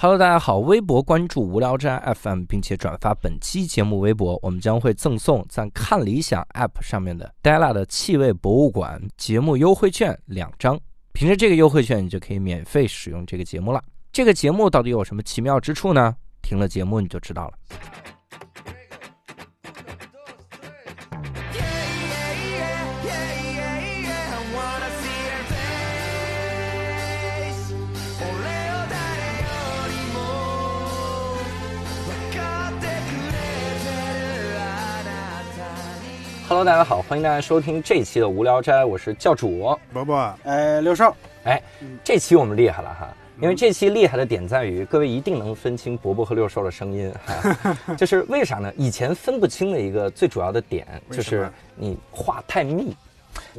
Hello，大家好，微博关注无聊斋 FM，并且转发本期节目微博，我们将会赠送在看理想 App 上面的 Della 的气味博物馆节目优惠券两张。凭着这个优惠券，你就可以免费使用这个节目了。这个节目到底有什么奇妙之处呢？听了节目你就知道了。Hello，大家好，欢迎大家收听这期的无聊斋，我是教主伯伯。哎，六少，哎，这期我们厉害了哈，因为这期厉害的点在于各位一定能分清伯伯和六兽的声音哈，就是为啥呢？以前分不清的一个最主要的点就是你话太密。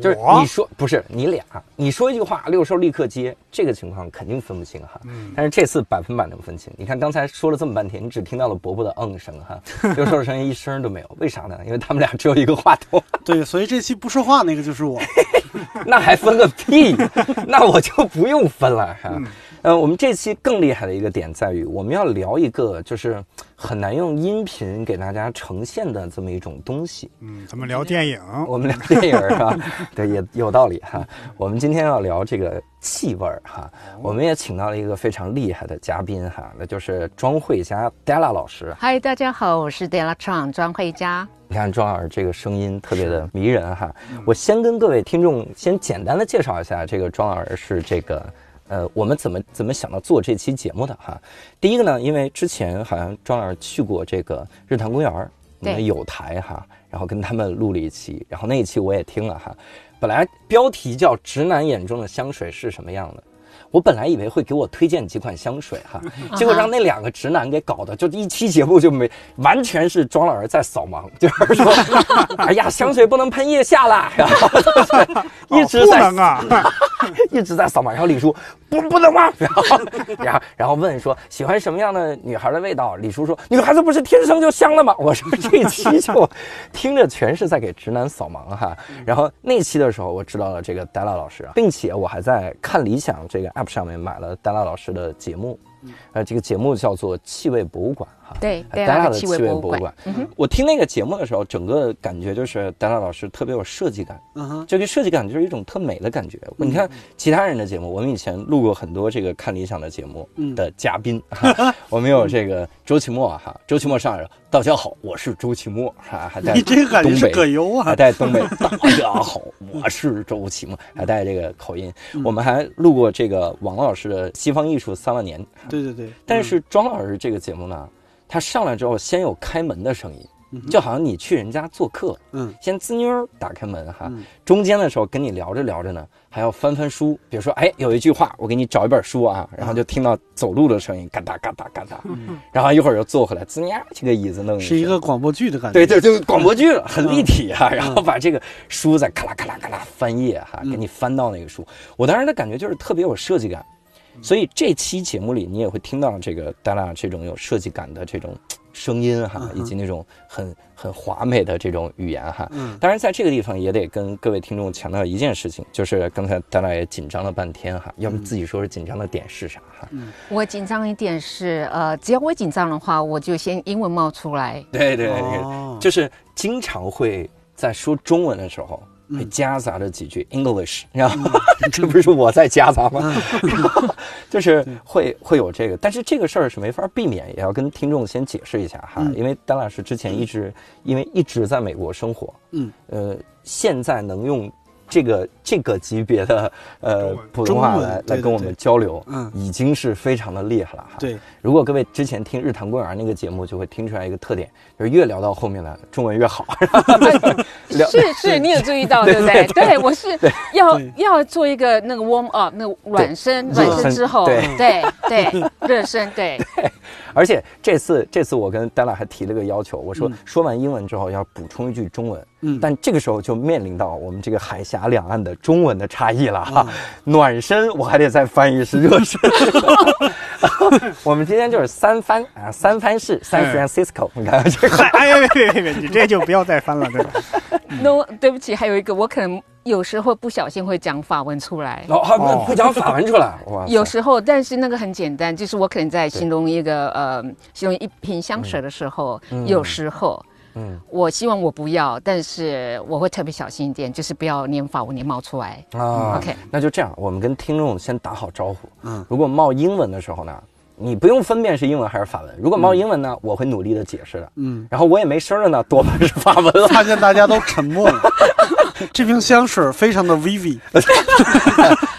就是你说不是你俩，你说一句话，六兽立刻接，这个情况肯定分不清哈。嗯，但是这次百分百能分清。你看刚才说了这么半天，你只听到了伯伯的嗯声哈，六兽的声音一声都没有。为啥呢？因为他们俩只有一个话筒。对，所以这期不说话那个就是我。那还分个屁？那我就不用分了哈。呃，我们这期更厉害的一个点在于，我们要聊一个就是很难用音频给大家呈现的这么一种东西。嗯，咱们聊电影，我们聊电影是吧？对，也有道理哈。我们今天要聊这个气味儿哈，我们也请到了一个非常厉害的嘉宾哈，那就是庄慧佳 Della 老师。嗨，大家好，我是 Della Chang 庄慧佳。你看庄老师这个声音特别的迷人哈。我先跟各位听众先简单的介绍一下，这个庄老师是这个。呃，我们怎么怎么想到做这期节目的哈？第一个呢，因为之前好像庄老师去过这个日坛公园我们有台哈，然后跟他们录了一期，然后那一期我也听了哈。本来标题叫“直男眼中的香水是什么样的”。我本来以为会给我推荐几款香水哈，结果让那两个直男给搞的，就一期节目就没，完全是庄老师在扫盲，就是说，哎呀，香水不能喷腋下啦，然 后一直在啊，一直在扫盲，然后李叔不不能吗？然后然后然后问说喜欢什么样的女孩的味道？李叔说女孩子不是天生就香的吗？我说这期就听着全是在给直男扫盲哈。然后那期的时候我知道了这个戴拉老师，并且我还在看理想这个。App 上面买了丹拉老师的节目，呃，这个节目叫做《气味博物馆》哈，对，戴拉的气味博物馆。我听那个节目的时候，整个感觉就是戴拉老师特别有设计感，嗯哼，这个设计感就是一种特美的感觉。你看其他人的节目，我们以前录过很多这个看理想的节目的嘉宾，我们有这个周奇墨哈，周奇墨上来了。大家好，我是周奇墨，还还带东北葛优啊，还带东北。大家好，我是周奇墨，还带这个口音。我们还录过这个王老师的《西方艺术三万年》。对对对。但是庄老师这个节目呢，他上来之后先有开门的声音。就好像你去人家做客，嗯，先滋妞打开门哈，中间的时候跟你聊着聊着呢，还要翻翻书，比如说，哎，有一句话，我给你找一本书啊，然后就听到走路的声音，嘎哒嘎哒嘎哒，然后一会儿又坐回来，滋呀，这个椅子弄是一个广播剧的感觉，对对，就广播剧了，很立体啊，然后把这个书再咔啦咔啦咔啦翻页哈，给你翻到那个书，我当时的感觉就是特别有设计感，所以这期节目里你也会听到这个戴拉这种有设计感的这种。声音哈，以及那种很很华美的这种语言哈，嗯，当然在这个地方也得跟各位听众强调一件事情，就是刚才大家也紧张了半天哈，要不自己说说紧张的点是啥哈？嗯，我紧张一点是呃，只要我紧张的话，我就先英文冒出来。对对对，就是经常会在说中文的时候。会夹杂着几句 English，然后 这不是我在夹杂吗？就是会会有这个，但是这个事儿是没法避免，也要跟听众先解释一下哈，因为丹老师之前一直因为一直在美国生活，嗯，呃，现在能用。这个这个级别的呃普通话来来跟我们交流，嗯，已经是非常的厉害了哈。对，如果各位之前听日坛公园那个节目，就会听出来一个特点，就越聊到后面呢，中文越好。是是，你有注意到对不对？对，我是要要做一个那个 warm up，那暖身暖身之后，对对对，热身 对。而且这次这次我跟丹拉还提了个要求，我说说完英文之后要补充一句中文。嗯，但这个时候就面临到我们这个海峡两岸的中文的差异了哈。暖身我还得再翻译是热身。我们今天就是三番啊，三番式 San Francisco。你看这个，哎呀别别别，你这就不要再翻了，对吧？No，对不起，还有一个我可能有时候不小心会讲法文出来，哦，会讲法文出来，哇！有时候，但是那个很简单，就是我可能在形容一个呃，形容一瓶香水的时候，有时候，嗯，我希望我不要，但是我会特别小心一点，就是不要连法文念冒出来啊。OK，那就这样，我们跟听众先打好招呼。嗯，如果冒英文的时候呢，你不用分辨是英文还是法文。如果冒英文呢，我会努力的解释的。嗯，然后我也没声了呢，多半是法文了。发现大家都沉默了。这瓶香水非常的 vivi。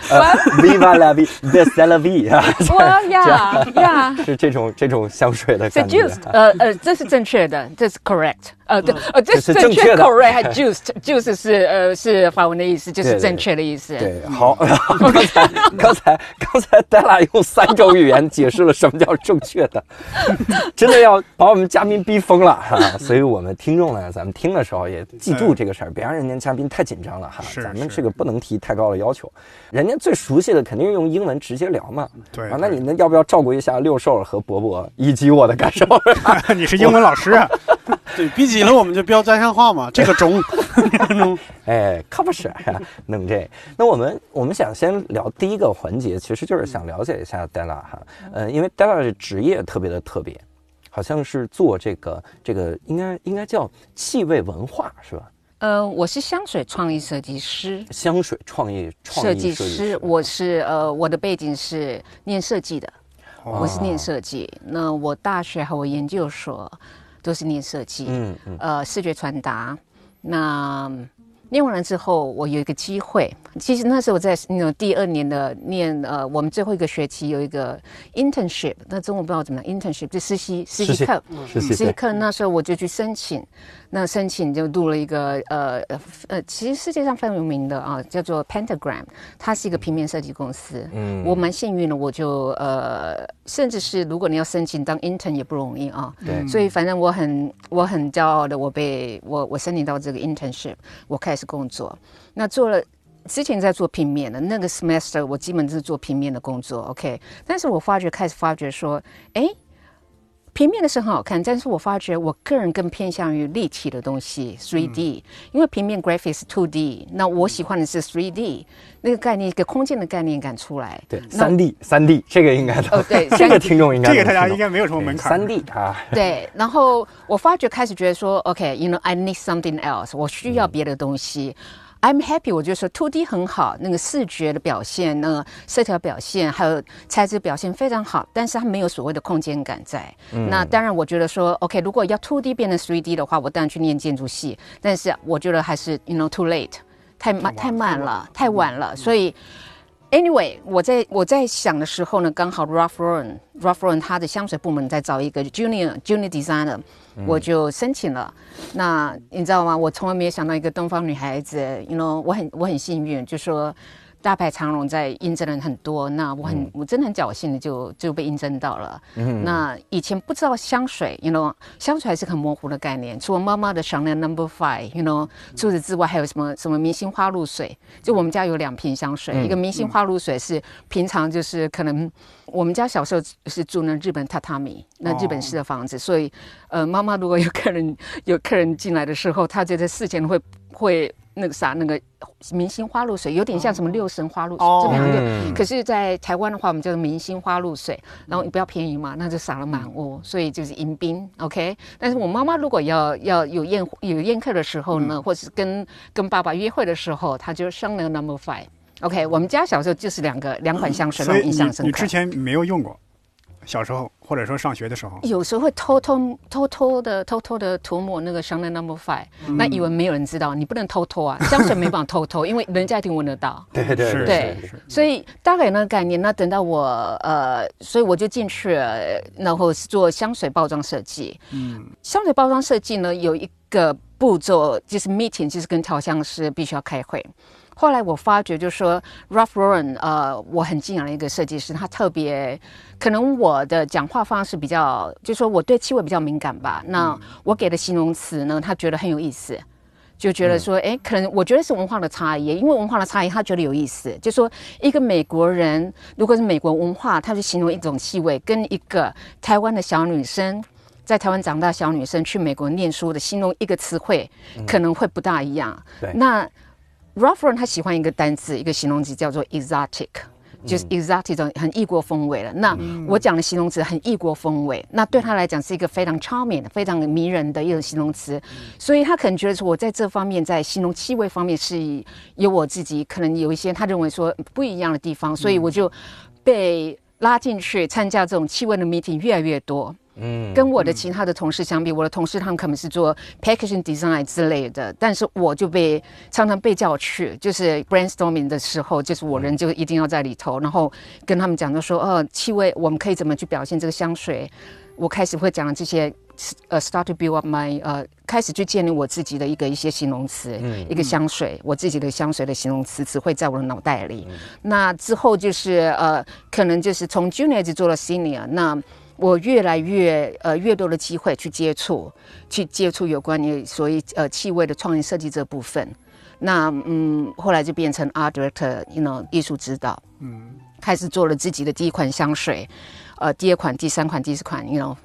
Viva la vie，the c e l a vie 啊！哇呀呀！是这种这种香水的感觉。呃呃，这是正确的，这是 correct。呃对，呃这是正确的。correct，juice，juice 是呃是法文的意思，就是正确的意思。对，好。刚才刚才刚才戴拉用三种语言解释了什么叫正确的，真的要把我们嘉宾逼疯了哈！所以我们听众呢，咱们听的时候也记住这个事儿，别让人家嘉宾太紧张了哈。咱们这个不能提太高的要求，人家。最熟悉的肯定是用英文直接聊嘛。对啊，那你们要不要照顾一下六兽和伯伯以及我的感受？你是英文老师啊？对，逼急了我们就标家乡话嘛。这个中，哎，可不是弄这。那我们我们想先聊第一个环节，其实就是想了解一下 Della 哈。呃，因为 Della 的职业特别的特别，好像是做这个这个应该应该叫气味文化是吧？呃，我是香水创意设计师。香水创意设计师，我是呃，我的背景是念设计的，我是念设计。那我大学和我研究所都是念设计，嗯嗯，呃，视觉传达。那念完了之后，我有一个机会。其实那时候我在那种第二年的念呃，我们最后一个学期有一个 internship，那中文不知道怎么样 internship 就实习实习课，实习课。那时候我就去申请，那申请就录了一个呃呃，其实世界上非常有名的啊，叫做 Pentagram，它是一个平面设计公司。嗯，我蛮幸运的，我就呃，甚至是如果你要申请当 intern 也不容易啊。对，所以反正我很我很骄傲的，我被我我申请到这个 internship，我开始工作，那做了。之前在做平面的那个 semester，我基本是做平面的工作，OK。但是我发觉开始发觉说，哎，平面的是很好看，但是我发觉我个人更偏向于立体的东西，3D。因为平面 graphics 2D，那我喜欢的是 3D 那个概念，一个空间的概念感出来。对三 D，三 D 这个应该哦，对，这个听众应该这个大家应该没有什么门槛。三 D 啊，对。然后我发觉开始觉得说，OK，you know，I need something else，我需要别的东西。I'm happy，我就说 Two D 很好，那个视觉的表现，那个色调表现，还有材质表现非常好，但是它没有所谓的空间感在。那当然，我觉得说 OK，如果要 Two D 变成 Three D 的话，我当然去念建筑系。但是我觉得还是 You know too late，太慢太慢了，太晚了。所以 Anyway，我在我在想的时候呢，刚好 Ralph Lauren，Ralph Lauren 他的香水部门在找一个 Junior Junior Designer。我就申请了，那你知道吗？我从来没有想到一个东方女孩子因为我很我很幸运，就说。大牌长荣在应征的人很多，那我很我真的很侥幸的就就被应征到了。嗯那以前不知道香水，you know，香水还是很模糊的概念。除了妈妈的 Chanel Number Five，you know，除此之外还有什么什么明星花露水？就我们家有两瓶香水，一个明星花露水是平常就是可能我们家小时候是住那日本榻榻米，那日本式的房子，所以呃妈妈如果有客人有客人进来的时候，她觉得事前会会。那个啥，那个明星花露水有点像什么六神花露水，这两个。可是，在台湾的话，我们叫做明星花露水，然后比较便宜嘛，那就撒了满屋，所以就是迎宾，OK。但是我妈妈如果要要有宴有宴客的时候呢，或是跟跟爸爸约会的时候，她就上那个 Number Five，OK。我们家小时候就是两个两款香水，让我印象深刻。你之前没有用过？小时候，或者说上学的时候，有时候会偷偷偷偷的偷偷的涂抹那个 Chanel Number Five，那以为没有人知道，你不能偷偷啊，香水没办法偷偷，因为人家一定闻得到。对 对对，对，所以大概有那个概念。那等到我呃，所以我就进去，然后是做香水包装设计。嗯，香水包装设计呢，有一个步骤就是 meeting，就是跟调香师必须要开会。后来我发觉，就是说 Ralph Lauren，呃，我很敬仰的一个设计师，他特别可能我的讲话方式比较，就说我对气味比较敏感吧。那我给的形容词呢，他觉得很有意思，就觉得说，哎，可能我觉得是文化的差异，因为文化的差异，他觉得有意思。就说一个美国人，如果是美国文化，他去形容一种气味，跟一个台湾的小女生在台湾长大小女生去美国念书的形容一个词汇，可能会不大一样。对，那。Ralph Lauren 他喜欢一个单词，一个形容词叫做 exotic。就是 exotic 这种很异国风味了。那我讲的形容词很异国风味，那对他来讲是一个非常 charming、非常迷人的一种形容词，所以他可能觉得说我在这方面在形容气味方面是有我自己可能有一些他认为说不一样的地方，所以我就被拉进去参加这种气味的 meeting 越来越多。嗯，跟我的其他的同事相比，我的同事他们可能是做 packaging design 之类的，但是我就被常常被叫去，就是 brainstorming 的时候，就是我人就一定要在里头，然后跟他们讲就说，哦，气味我们可以怎么去表现这个香水？我开始会讲这些，呃，start to build up my，呃，开始去建立我自己的一个一些形容词，一个香水，我自己的香水的形容词只会在我的脑袋里。那之后就是呃，可能就是从 junior 做了 senior，那。我越来越呃越多的机会去接触，去接触有关于所谓呃气味的创意设计这部分。那嗯，后来就变成 art director，you know 艺术指导，嗯，开始做了自己的第一款香水，呃，第二款、第三款、第四款，you know。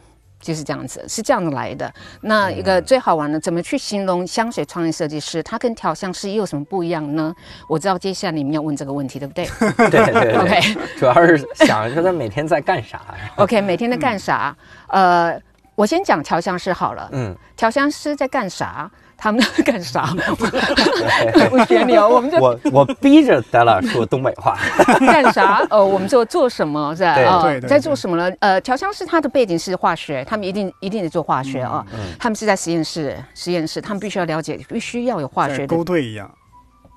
就是这样子，是这样子来的。那一个最好玩的，怎么去形容香水创意设计师？他跟调香师又有什么不一样呢？我知道接下来你们要问这个问题，对不对？对 对对。OK，主要是想说他每天在干啥。OK，每天在干啥？呃，我先讲调香师好了。嗯，调香师在干啥？他们在干啥？不学你哦，我们就我我逼着 Della 说东北话。干啥？呃，我们就做什么在啊？在做什么呢？呃，调香师他的背景是化学，他们一定一定得做化学啊。他们是在实验室，实验室他们必须要了解，必须要有化学勾兑一样。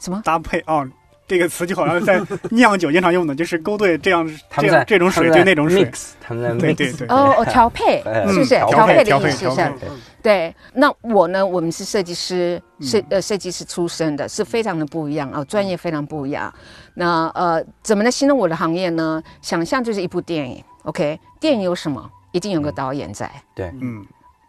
什么搭配哦？这个词就好像在酿酒经常用的，就是勾兑这样 这样这种水对那种水，他们对对对哦哦调配是不是调配的意思是？对，那我呢？我们是设计师，设呃设计师出身的，是非常的不一样啊，专业非常不一样。那呃，怎么来形容我的行业呢？想象就是一部电影，OK？电影有什么？一定有个导演在。对，嗯。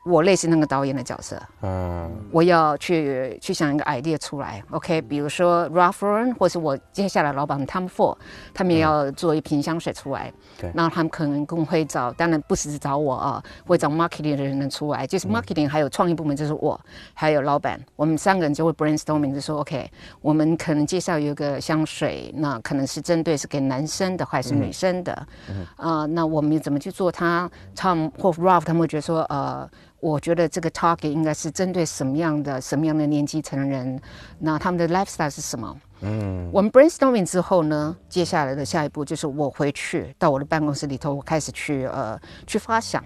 我类似那个导演的角色，嗯，我要去去想一个 idea 出来，OK，比如说 Ralph Lauren 或是我接下来老板 Tom Ford，他们也要做一瓶香水出来，对，那他们可能更会找，当然不只是找我啊，会找 marketing 的人出来，就是 marketing 还有创意部门就是我，还有老板，我们三个人就会 brainstorming 就说 OK，我们可能介绍有一个香水，那可能是针对是给男生的还是女生的，啊，那我们怎么去做它？Tom 或 Ralph 他们会觉得说呃。我觉得这个 target 应该是针对什么样的、什么样的年纪层人？那他们的 lifestyle 是什么？嗯，我们 brainstorming 之后呢，接下来的下一步就是我回去到我的办公室里头，我开始去呃去发想，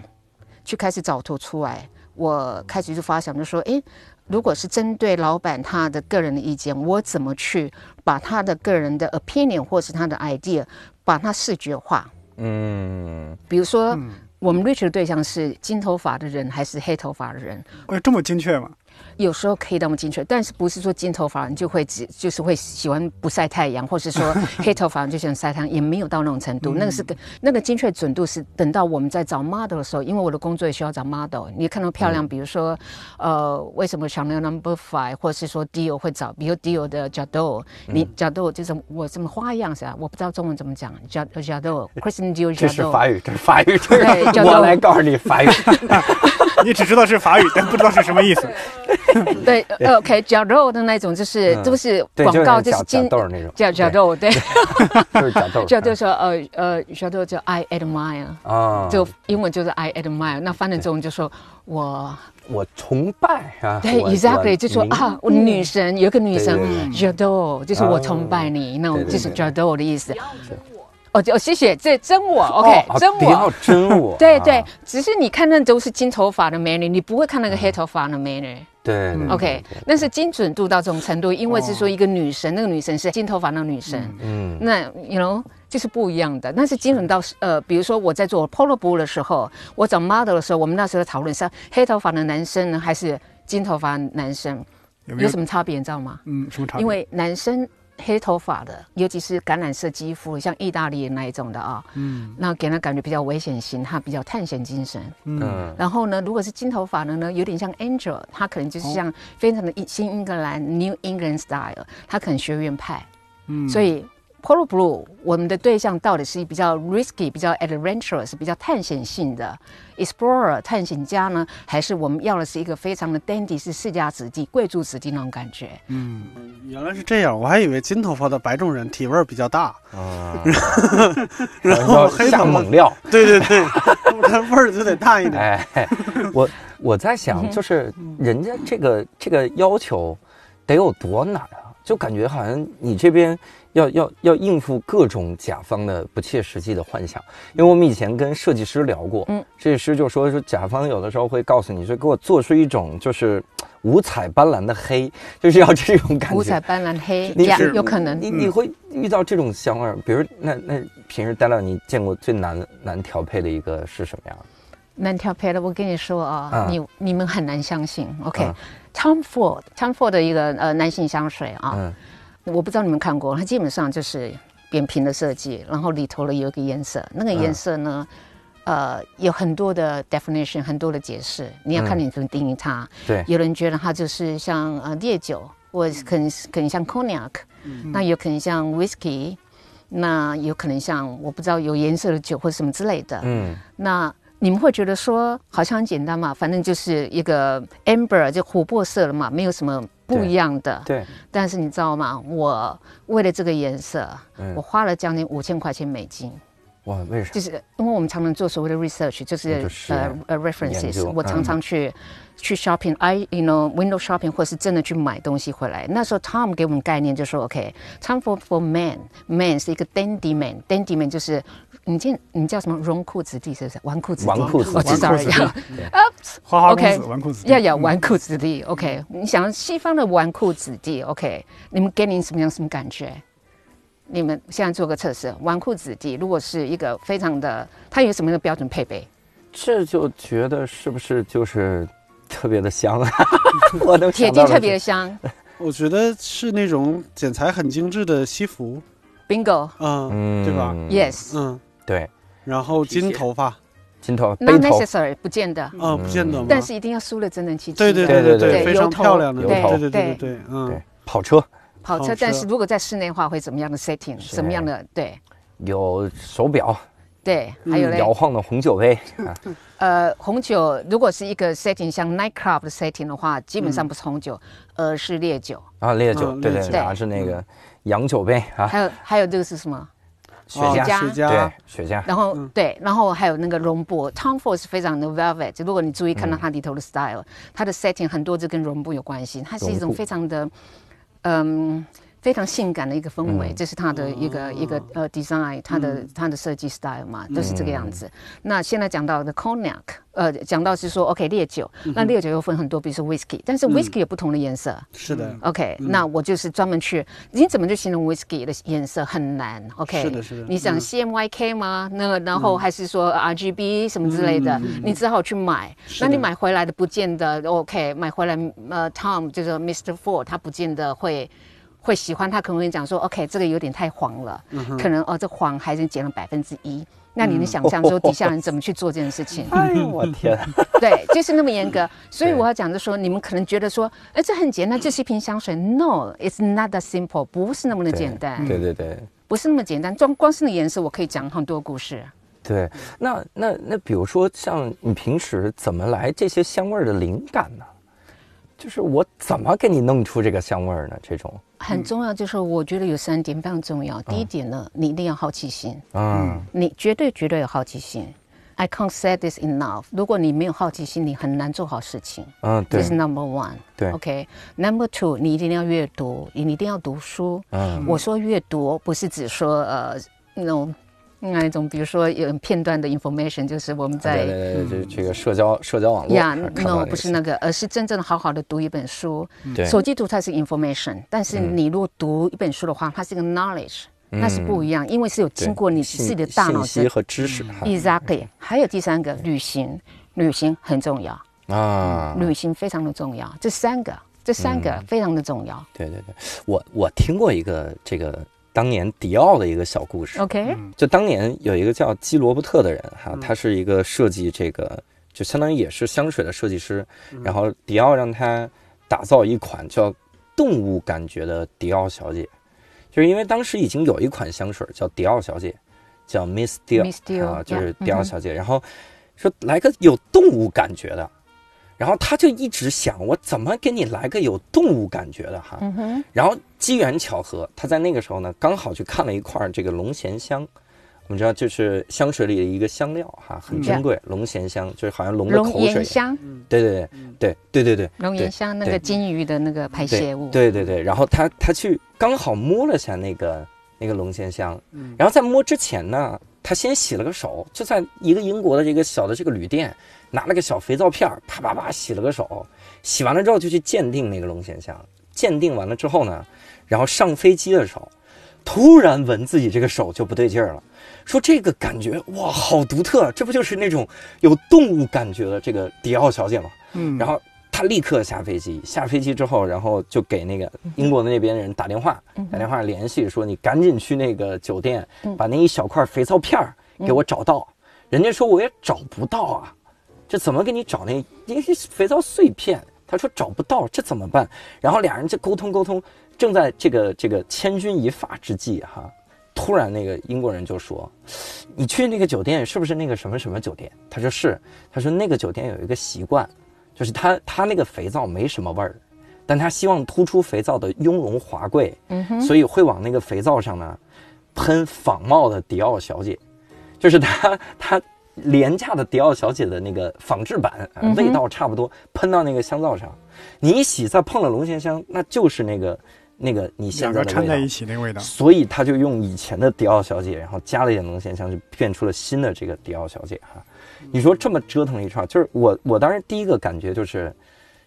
去开始找图出来。我开始就发想，就说，诶，如果是针对老板他的个人的意见，我怎么去把他的个人的 opinion 或是他的 idea 把它视觉化？嗯，比如说。我们 reach 的对象是金头发的人还是黑头发的人？哎，这么精确吗？有时候可以那么精确，但是不是说金头发人就会只就是会喜欢不晒太阳，或是说 黑头发人就喜欢晒太阳，也没有到那种程度。那个是个那个精确准度是等到我们在找 model 的时候，因为我的工作也需要找 model。你看到漂亮，比如说呃，为什么 Chanel Number Five，或者是说 Dior 会找，比如 Dior 的 Jado，你 Jado 就是我什么花样是吧？我不知道中文怎么讲，Jado，Christian Dior Jado。这是法语，这是法语，对，我来告诉你法语。你只知道是法语，但不知道是什么意思。对，OK，绞肉的那种，就是都是广告，就是金豆那种，绞绞肉，对，就是绞豆。绞豆说，呃呃，绞豆叫 I admire，啊，就英文就是 I admire，那翻译中文就说我我崇拜啊，对，exactly，就说啊，我女神有个女神绞豆，就是我崇拜你那种，就是绞豆的意思。哦，哦，谢谢，这真我，OK，真我，不要真我，对对，只是你看那都是金头发的美女，你不会看那个黑头发的美女，对，OK，那是精准度到这种程度，因为是说一个女神，那个女神是金头发那个女神，嗯，那 you know 就是不一样的，那是精准到呃，比如说我在做 Polo b 的时候，我找 model 的时候，我们那时候讨论是黑头发的男生呢，还是金头发男生，有什么差别，你知道吗？嗯，什么差别？因为男生。黑头发的，尤其是橄榄色肌肤，像意大利那一种的啊，嗯，那给人感觉比较危险型，他比较探险精神，嗯，然后呢，如果是金头发的呢，有点像 Angel，他可能就是像非常的新英格兰 New England style，他可能学院派，嗯，所以 Polo Blue，我们的对象到底是比较 risky、比较 adventurous、比较探险性的 explorer 探险家呢，还是我们要的是一个非常的 dandy，是世家子弟、贵族子弟那种感觉？嗯原来是这样，我还以为金头发的白种人体味儿比较大，啊，然后黑下猛料。对对对，它 味儿就得大一点。哎，我我在想，就是人家这个这个要求得有多难啊？就感觉好像你这边要要要应付各种甲方的不切实际的幻想。因为我们以前跟设计师聊过，嗯，设计师就说说甲方有的时候会告诉你说，给我做出一种就是五彩斑斓的黑，就是要这种感觉。五彩斑斓黑你呀是，有可能。你你会遇到这种香味儿，比如那那平时待了你见过最难难调配的一个是什么样？难调配的，我跟你说啊，啊你你们很难相信。啊 OK，Tom Ford，Tom Ford 的一个呃男性香水啊，嗯我不知道你们看过，它基本上就是扁平的设计，然后里头呢有一个颜色，那个颜色呢，呃，有很多的 definition，很多的解释，你要看嗯你怎么定义它。对，有人觉得它就是像呃烈酒，或者是可能可能像 cognac，、那有可能像 whisky，那有可能像我不知道有颜色的酒或者什么之类的。嗯那你们会觉得说好像很简单嘛，反正就是一个 amber 就琥珀色了嘛，没有什么不一样的。对，但是你知道吗？我为了这个颜色，嗯我花了将近五千块钱美金，哇，为啥？就是因为我们常常做所谓的 research，就是就是呃呃研 references，我常常去、去 shopping，I you know window shopping，或是真的去买东西回来。那时候 Tom 给我们概念就说，OK，time、for for man，man 是一个 dandy man，dandy man 就是你见你叫什么？纨绔子弟是不是？纨绔子弟，纨绔子弟。我知道了纨绔子弟。呀。花花公 OK 子、纨绔子弟，要要纨绔子弟，OK？你想西方的纨绔子弟，OK？你们给你什么样什么感觉？你们现在做个测试，纨绔子弟如果是一个非常的，他有什么样的标准配备？这就觉得是不是就是特别的香啊？我都铁定特别的香。我觉得是那种剪裁很精致的西服，，Bingo，Yes，嗯，嗯，对吧？嗯，对，然后金头发，金头头，necessary，不见得，嗯，不见得吗？但是一定要梳的整整齐齐对的。对对对对，非常油头漂亮的，油头。对对对对对对，嗯。对，，跑车。跑车跑，车。但是如果在室内的话，会怎么样的 setting？是。什么样的？对。有手表，对，还有嘞，摇晃的红酒杯，啊。呃，红酒如果是一个 setting 像 night club 的 setting 的话，基本上不是红酒，而是烈酒。啊，烈酒，对对，嗯烈酒。拿着那个洋酒杯啊，还有还有这个是什么？雪哦茄，茄。对，，雪茄，然后、嗯。对，然后还有那个绒布，Tom Ford 是非常的 velvet。如果你注意看到它里头的 style，、它的 setting 很多就跟绒布有关系，它是一种非常的，嗯。非常性感的一个氛围，嗯这是它的一个、一个呃 design，它的、它的设计 style 嘛，都是这个样子。那现在讲到的 cognac，呃，讲到是说 OK 烈酒，那烈酒又分很多，比如说 whisky，但是 whisky 有不同的颜色。是的，OK，、那我就是专门去，你怎么去形容 whisky 的颜色很难？OK，是的是的你想嗯 CMYK 吗？那个，然后还是说 RGB 什么之类的，你只好去买。那你买回来的不见得 OK，买回来呃 Tom 就是 Mr. Ford，他不见得会。会喜欢他可能会讲说，OK，这个有点太黄了，可能哦，这黄还是减了百分之一。那你能想象说底下人怎么去做这件事情？哎呦我天，对，就是那么严格。所以我要讲的说，你们可能觉得说，哎，这很简单，这是一瓶香水。No，it's not that simple，不是那么的对简单，对对对。不是那么简单。光光是那颜色，我可以讲很多故事。对，那那那，比如说像你平时怎么来这些香味儿的灵感呢？就是我怎么给你弄出这个香味儿呢？这种，很重要，就是我觉得有三点非常重要。第一点呢，你一定要好奇心，嗯，你绝对绝对有好奇心。I can't say this enough。如果你没有好奇心，你很难做好事情。嗯，对这，是 number one。对 OK。Number two，你一定要阅读，你一定要读书。嗯，我说阅读不是只说呃那种那一种，比如说有片段的 information，就是我们在这这个社交社交网络呀，no 不是那个，而是真正的好好的读一本书。对。手机读它是 information，但是嗯。你如果读一本书的话，它是一个 knowledge，那是不一样，因为是有经过你自己的大脑信息和知识。Exactly。还有第三个，旅行，旅行很重要，啊，旅行非常的重要。这三个，这三个嗯。非常的重要。对对对，我我听过一个这个当年迪奥的一个小故事，OK，就当年有一个叫基罗伯特的人哈，嗯。他是一个设计这个，就相当于也是香水的设计师。嗯。然后迪奥让他打造一款叫动物感觉的迪奥小姐，就是因为当时已经有一款香水叫迪奥小姐，叫 Miss Dior 啊，就是迪奥小姐。然后说来个有动物感觉的，然后他就一直想我怎么给你来个有动物感觉的哈。嗯哼，然后机缘巧合，他在那个时候呢，刚好去看了一块这个龙涎香。我们知道，就是香水里的一个香料哈，很珍贵。龙涎香就是好像龙的口水涎，香，对对对对对对对，龙涎香那个金鱼的那个排泄物，对对对，然后他他去刚好摸了下那个那个龙涎香，嗯。然后在摸之前呢，他先洗了个手，就在一个英国的这个小的这个旅店，拿了个小肥皂片，啪啪啪洗了个手，洗完了之后就去鉴定那个龙涎香，鉴定完了之后呢，然后上飞机的时候，突然闻自己这个手就不对劲儿了，说这个感觉哇好独特，这不就是那种有动物感觉的这个迪奥小姐吗？嗯，然后他立刻下飞机，下飞机之后，然后就给那个英国的那边人打电话，打电话联系说你赶紧去那个酒店，把那一小块肥皂片儿给我找到。人家说我也找不到啊，这怎么给你找那那些肥皂碎片？他说找不到，这怎么办？然后俩人就沟通沟通，正在这个这个千钧一发之际哈，突然那个英国人就说：“你去那个酒店是不是那个什么什么酒店？”他说是，他说那个酒店有一个习惯，就是他他那个肥皂没什么味儿，但他希望突出肥皂的雍容华贵，所以会往那个肥皂上呢喷仿冒的迪奥小姐，就是他他廉价的迪奥小姐的那个仿制版，味道差不多，喷到那个香皂上，你一洗再碰了龙涎香，那就是那个那个你现在掺在一。起那个味道，所以他就用以前的迪奥小姐，然后加了一点龙涎香，就变出了新的这个迪奥小姐哈。你说这么折腾了一串，就是我我当时第一个感觉就是，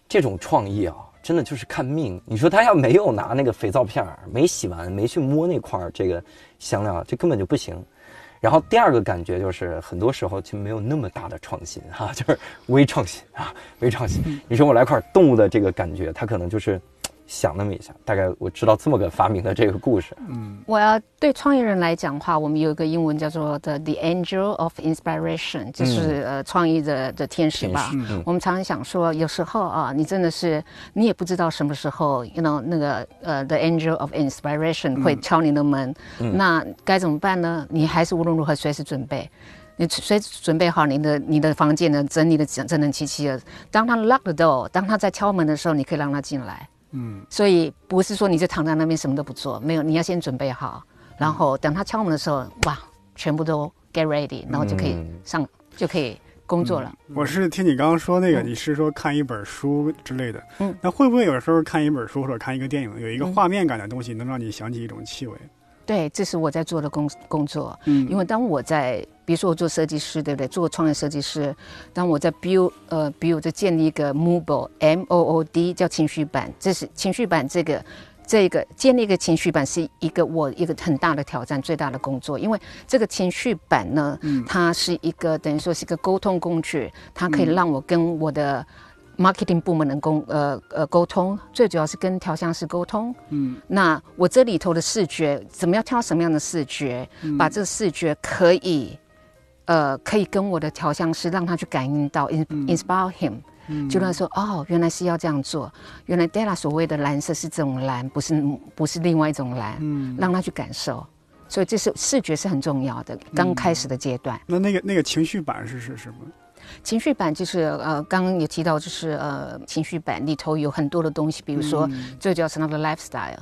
这种创意啊，真的就是看命。你说他要没有拿那个肥皂片儿，没洗完，没去摸那块儿这个香料，这根本就不行。然后第二个感觉就是，很多时候其实没有那么大的创新 哈、就是微创新啊，微创新。你说我来块动物的这个感觉，它可能就是想那么一下。大概我知道这么个发明的这个故事。嗯，我要对创业人来讲的话，我们有一个英文叫做 the the angel of inspiration，就是、呃创意的的天使吧。使嗯我们常常想说，有时候啊，你真的是你也不知道什么时候，you know 那个呃 the angel of inspiration 会敲你的门，那该怎么办呢？你还是无论如何随时准备。你随时准备好你的你的房间呢，整理的整整整齐齐的。当他 lock the door，当他在敲门的时候，你可以让他进来。嗯，所以不是说你就躺在那边什么都不做，没有，你要先准备好，然后等他敲门的时候，哇，全部都 get ready，然后就可以嗯上，就可以工作了。我是听你刚刚说那个，嗯。你是说看一本书之类的，嗯，那会不会有时候看一本书或者看一个电影，有一个嗯。画面感的东西，能让你想起一种气味？对，这是我在做的工工作。嗯，因为当我在，比如说我做设计师，对不对？做创业设计师，当我在 build 呃 build 就建立一个 mood M O O D 叫情绪板，这是情绪板这个。这个建立一个情绪板是一个我一个很大的挑战，最大的工作，因为这个情绪板呢，它是一个等于说是一个沟通工具，它可以让我跟我的 marketing 部门的沟呃呃沟通，最主要是跟调香师沟通。嗯，那我这里头的视觉怎么样挑什么样的视觉，把这个视觉可以呃可以跟我的调香师让他去感应到 in inspire him。就让他说哦，原来是要这样做，原来 Della 所谓的蓝色是这种蓝，不是不是另外一种蓝，嗯让他去感受。所以这是视觉是很重要的，刚开始的阶段。那那个那个情绪版是是什么？情绪版就是呃，刚刚也提到，就是呃，情绪版里头有很多的东西，比如说、最主要是那个 lifestyle。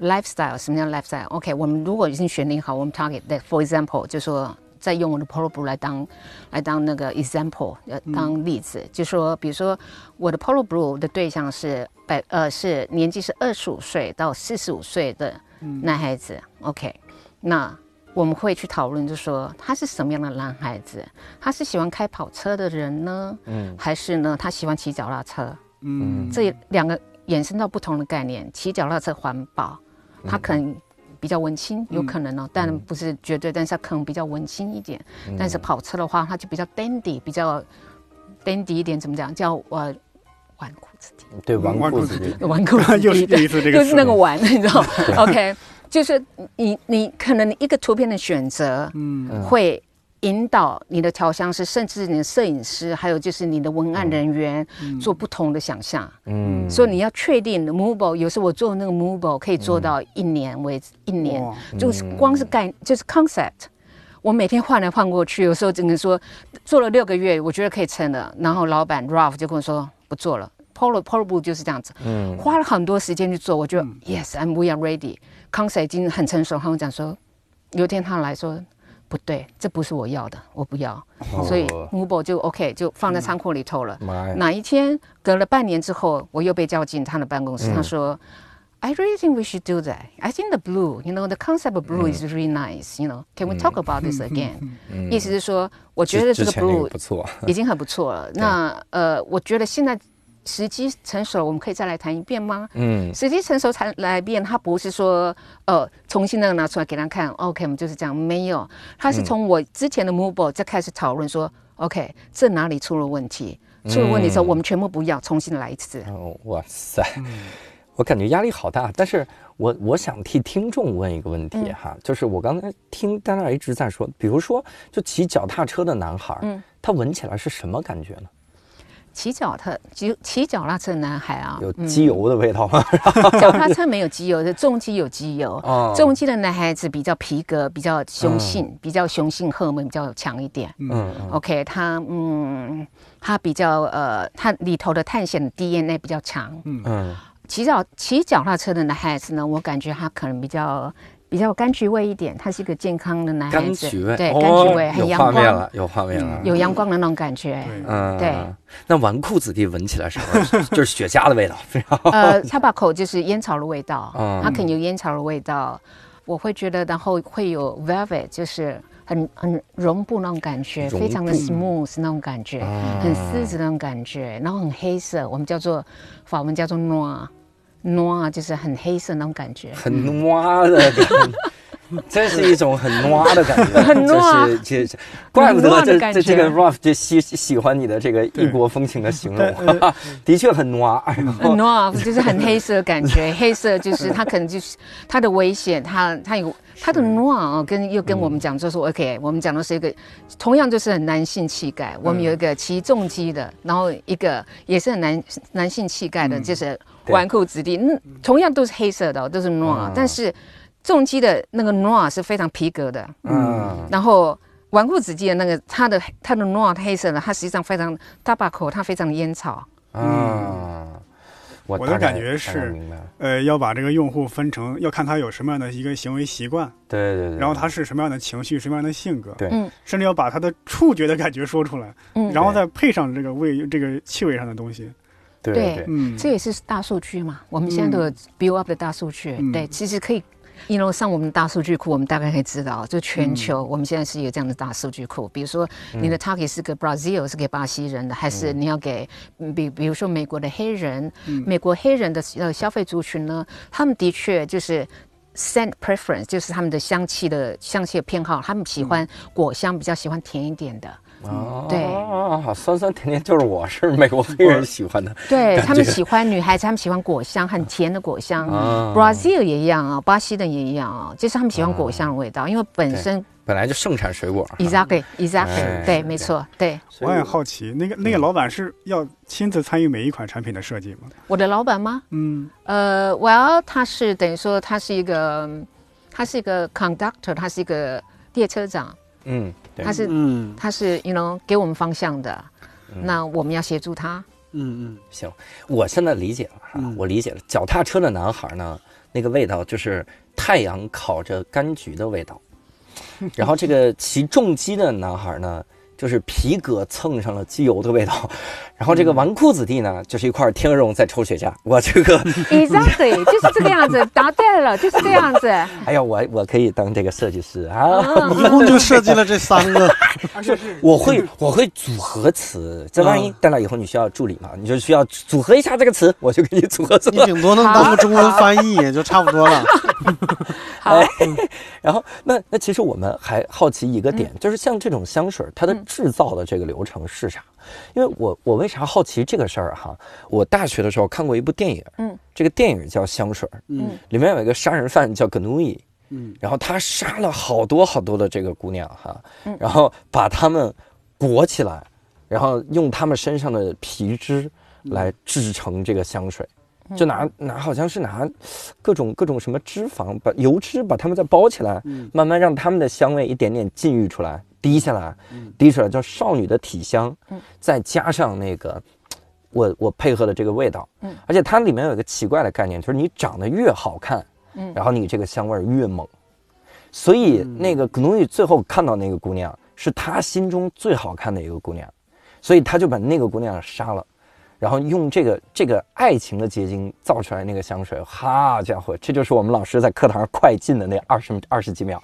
lifestyle 什么叫 lifestyle？OK，、我们如果已经选定好，我们 target that，for example，就说再用我的 Polo Blue 来当来当那个 example，呃，当例子，就说比如说我的 Polo Blue 的对象是百呃是年纪是二十五岁到四十五岁的男孩子、o k 那我们会去讨论，就说他是什么样的男孩子？他是喜欢开跑车的人呢，嗯还是呢他喜欢骑脚踏车？嗯这两个衍生到不同的概念。骑脚踏车环保，他可能比较文青，有可能哦，但不是绝对，但是它可能比较文青一点。但是跑车的话，它就比较 dandy，比较 dandy 一点，怎么讲？叫呃纨绔子弟，对，纨纨绔子弟弟，纨绔子 又是弟，又一次这个就是那个玩，你知道？OK，就是你你可能一个图片的选择，嗯嗯会引导你的调香师，甚至你的摄影师，还有就是你的文案人员做不同的想象。嗯，所以你要确定 mobile，有时候我做那个 mobile 可以做到一年为一年，就是光是概就是 concept。我每天换来换过去，有时候只能说做了六个月，我觉得可以撑了。然后老板 Ralph 就跟我说不做了。Polo Polo 部就是这样子，嗯花了很多时间去做，我就 Yes，I'm we are ready。concept 已经很成熟，他们讲说，有一天他来说不对，这不是我要的，我不要，所以 mobile 就 OK 就放在仓库里头了。哪一天隔了半年之后，我又被叫进他的办公室，他说。I really think we should do that. I think the blue, you know, the concept of blue is really nice. You know, can we talk about this again? 意思是说，我觉得这个 blue 不错，已经很不错了。那呃，我觉得现在时机成熟了，我们可以再来谈一遍吗？嗯时机成熟才来一遍，他不是说呃重新那个拿出来给他看，OK，我们就是这样，没有，他是从我之前的 mobile 再开始讨论说，OK，这哪里出了问题？出了问题之后，我们全部不要，重新来一次。哦，哇塞，我感觉压力好大。但是我我想替听众问一个问题嗯哈，就是我刚才听丹娜一直在说，比如说就骑脚踏车的男孩，嗯他闻起来是什么感觉呢？骑脚踏骑骑脚踏车的男孩啊，有机油的味道吗？脚踏车没有机油，是重机有机油。哦重机的男孩子比较皮革，比较雄性，比较雄性荷尔蒙比较强一点。嗯嗯 OK，他嗯，他比较呃，他里头的探险的 DNA 比较强。嗯嗯骑脚骑脚踏车的男孩子呢，我感觉他可能比较比较柑橘味一点，他是一个健康的男孩子，柑橘味，对，哦柑橘味，很有阳光画面了，，有画面了。有阳光的那种感觉。对，嗯，对。那纨绔子弟闻起来什么？就是雪茄的味道，非常好。呃，插把口就是烟草的味道，嗯它可能有烟草的味道，我会觉得，然后会有 velvet，就是很很绒布那种感觉，非常的 smooth 那种感觉，很丝质那种感觉，然后很黑色，我们叫做法文叫做 noir。Noir 就是很黑色那种感觉，很糯 的感觉。这是一种很糯的感觉，很糯就是这这，怪不得这这这个 Ralph 就喜喜欢你的这个异国风情的形容，的确很糯。然后很 noir 就是很黑色的感觉，黑色就是它可能就是它的危险，它它有它的 noir 啊，跟又跟我们讲，就是 OK，我们讲的是一个同样就是很男性气概，我们有一个骑重机的，然后一个也是很男男性气概的，就是纨绔子弟，嗯，同样都是黑色的哦，都是 noir，但是重机的那个 noir 是非常皮革的，嗯，然后纨绔子弟的那个他的他的 noir 黑色的，它实际上非常 tobacco，它非常的烟草。嗯，我我的感觉是呃，要把这个用户分成，要看他有什么样的一个行为习惯，对对对，然后他是什么样的情绪，什么样的性格，对。嗯甚至要把他的触觉的感觉说出来，嗯。然后再配上这个味、这个气味上的东西。对对对，嗯，这也是大数据嘛，我们现在都有 build up 的大数据，嗯对，其实可以。因为上我们的大数据库，我们大概可以知道，就全球、我们现在是有这样的大数据库。比如说，你的 target 是个 Brazil 是给巴西人的，还是你要给嗯比比如说美国的黑人？美国黑人的呃消费族群呢，他们的确就是 scent preference，就是他们的香气的香气的偏好，他们喜欢果香，比较喜欢甜一点的。哦，对酸酸甜甜就是我是美国黑人喜欢的，对他们喜欢女孩子，他们喜欢果香，很甜的果香。啊 Brazil 也一样啊，巴西的也一样啊，就是他们喜欢果香的味道，因为本身本来就盛产水果。exactly 哎 exactly 对，没错，对。我也好奇，那个那个老板是要亲自参与每一款产品的设计吗？我的老板吗？嗯，呃，Well，他是等于说他是一个，他是一个 conductor，他是一个列车长，嗯，对他，是嗯。他是 you know 给我们方向的，那我们要协助他。嗯嗯。行，我现在理解了我理解了。脚踏车的男孩呢，那个味道就是太阳烤着柑橘的味道，然后这个骑重机的男孩呢，就是皮革蹭上了机油的味道，然后这个纨绔子弟呢，就是一块天鹅绒在抽雪茄。我这个，Exactly，就是这个样子，答对了，就是这样子。哎呀，我我可以当这个设计师啊。一共就设计了这三个，我会我会组合词，这万一嗯带来以后你需要助理嘛，你就需要组合一下这个词，我就给你组合词你。顶多能当个中文翻译也就差不多了。好，然后，那那其实我们还好奇一个点，嗯就是像这种香水，它的制造的这个流程是啥？因为我我为啥好奇这个事儿哈？我大学的时候看过一部电影，嗯，这个电影叫《香水》，嗯。里面有一个杀人犯叫格努伊，嗯，然后他杀了好多好多的这个姑娘哈，然后把她们裹起来，然后用她们身上的皮脂来制成这个香水，就拿拿好像是拿各种各种什么脂肪把油脂把它们再包起来，慢慢让它们的香味一点点浸浴出来，滴下来，滴出来叫少女的体香，再加上那个。我我配合的这个味道，嗯，而且它里面有一个奇怪的概念，就是你长得越好看，嗯，然后你这个香味儿越猛，所以那个格努伊最后看到那个姑娘，是他心中最好看的一个姑娘，所以他就把那个姑娘杀了，然后用这个这个爱情的结晶造出来那个香水，哈家伙，这就是我们老师在课堂上快进的那二十二十几秒，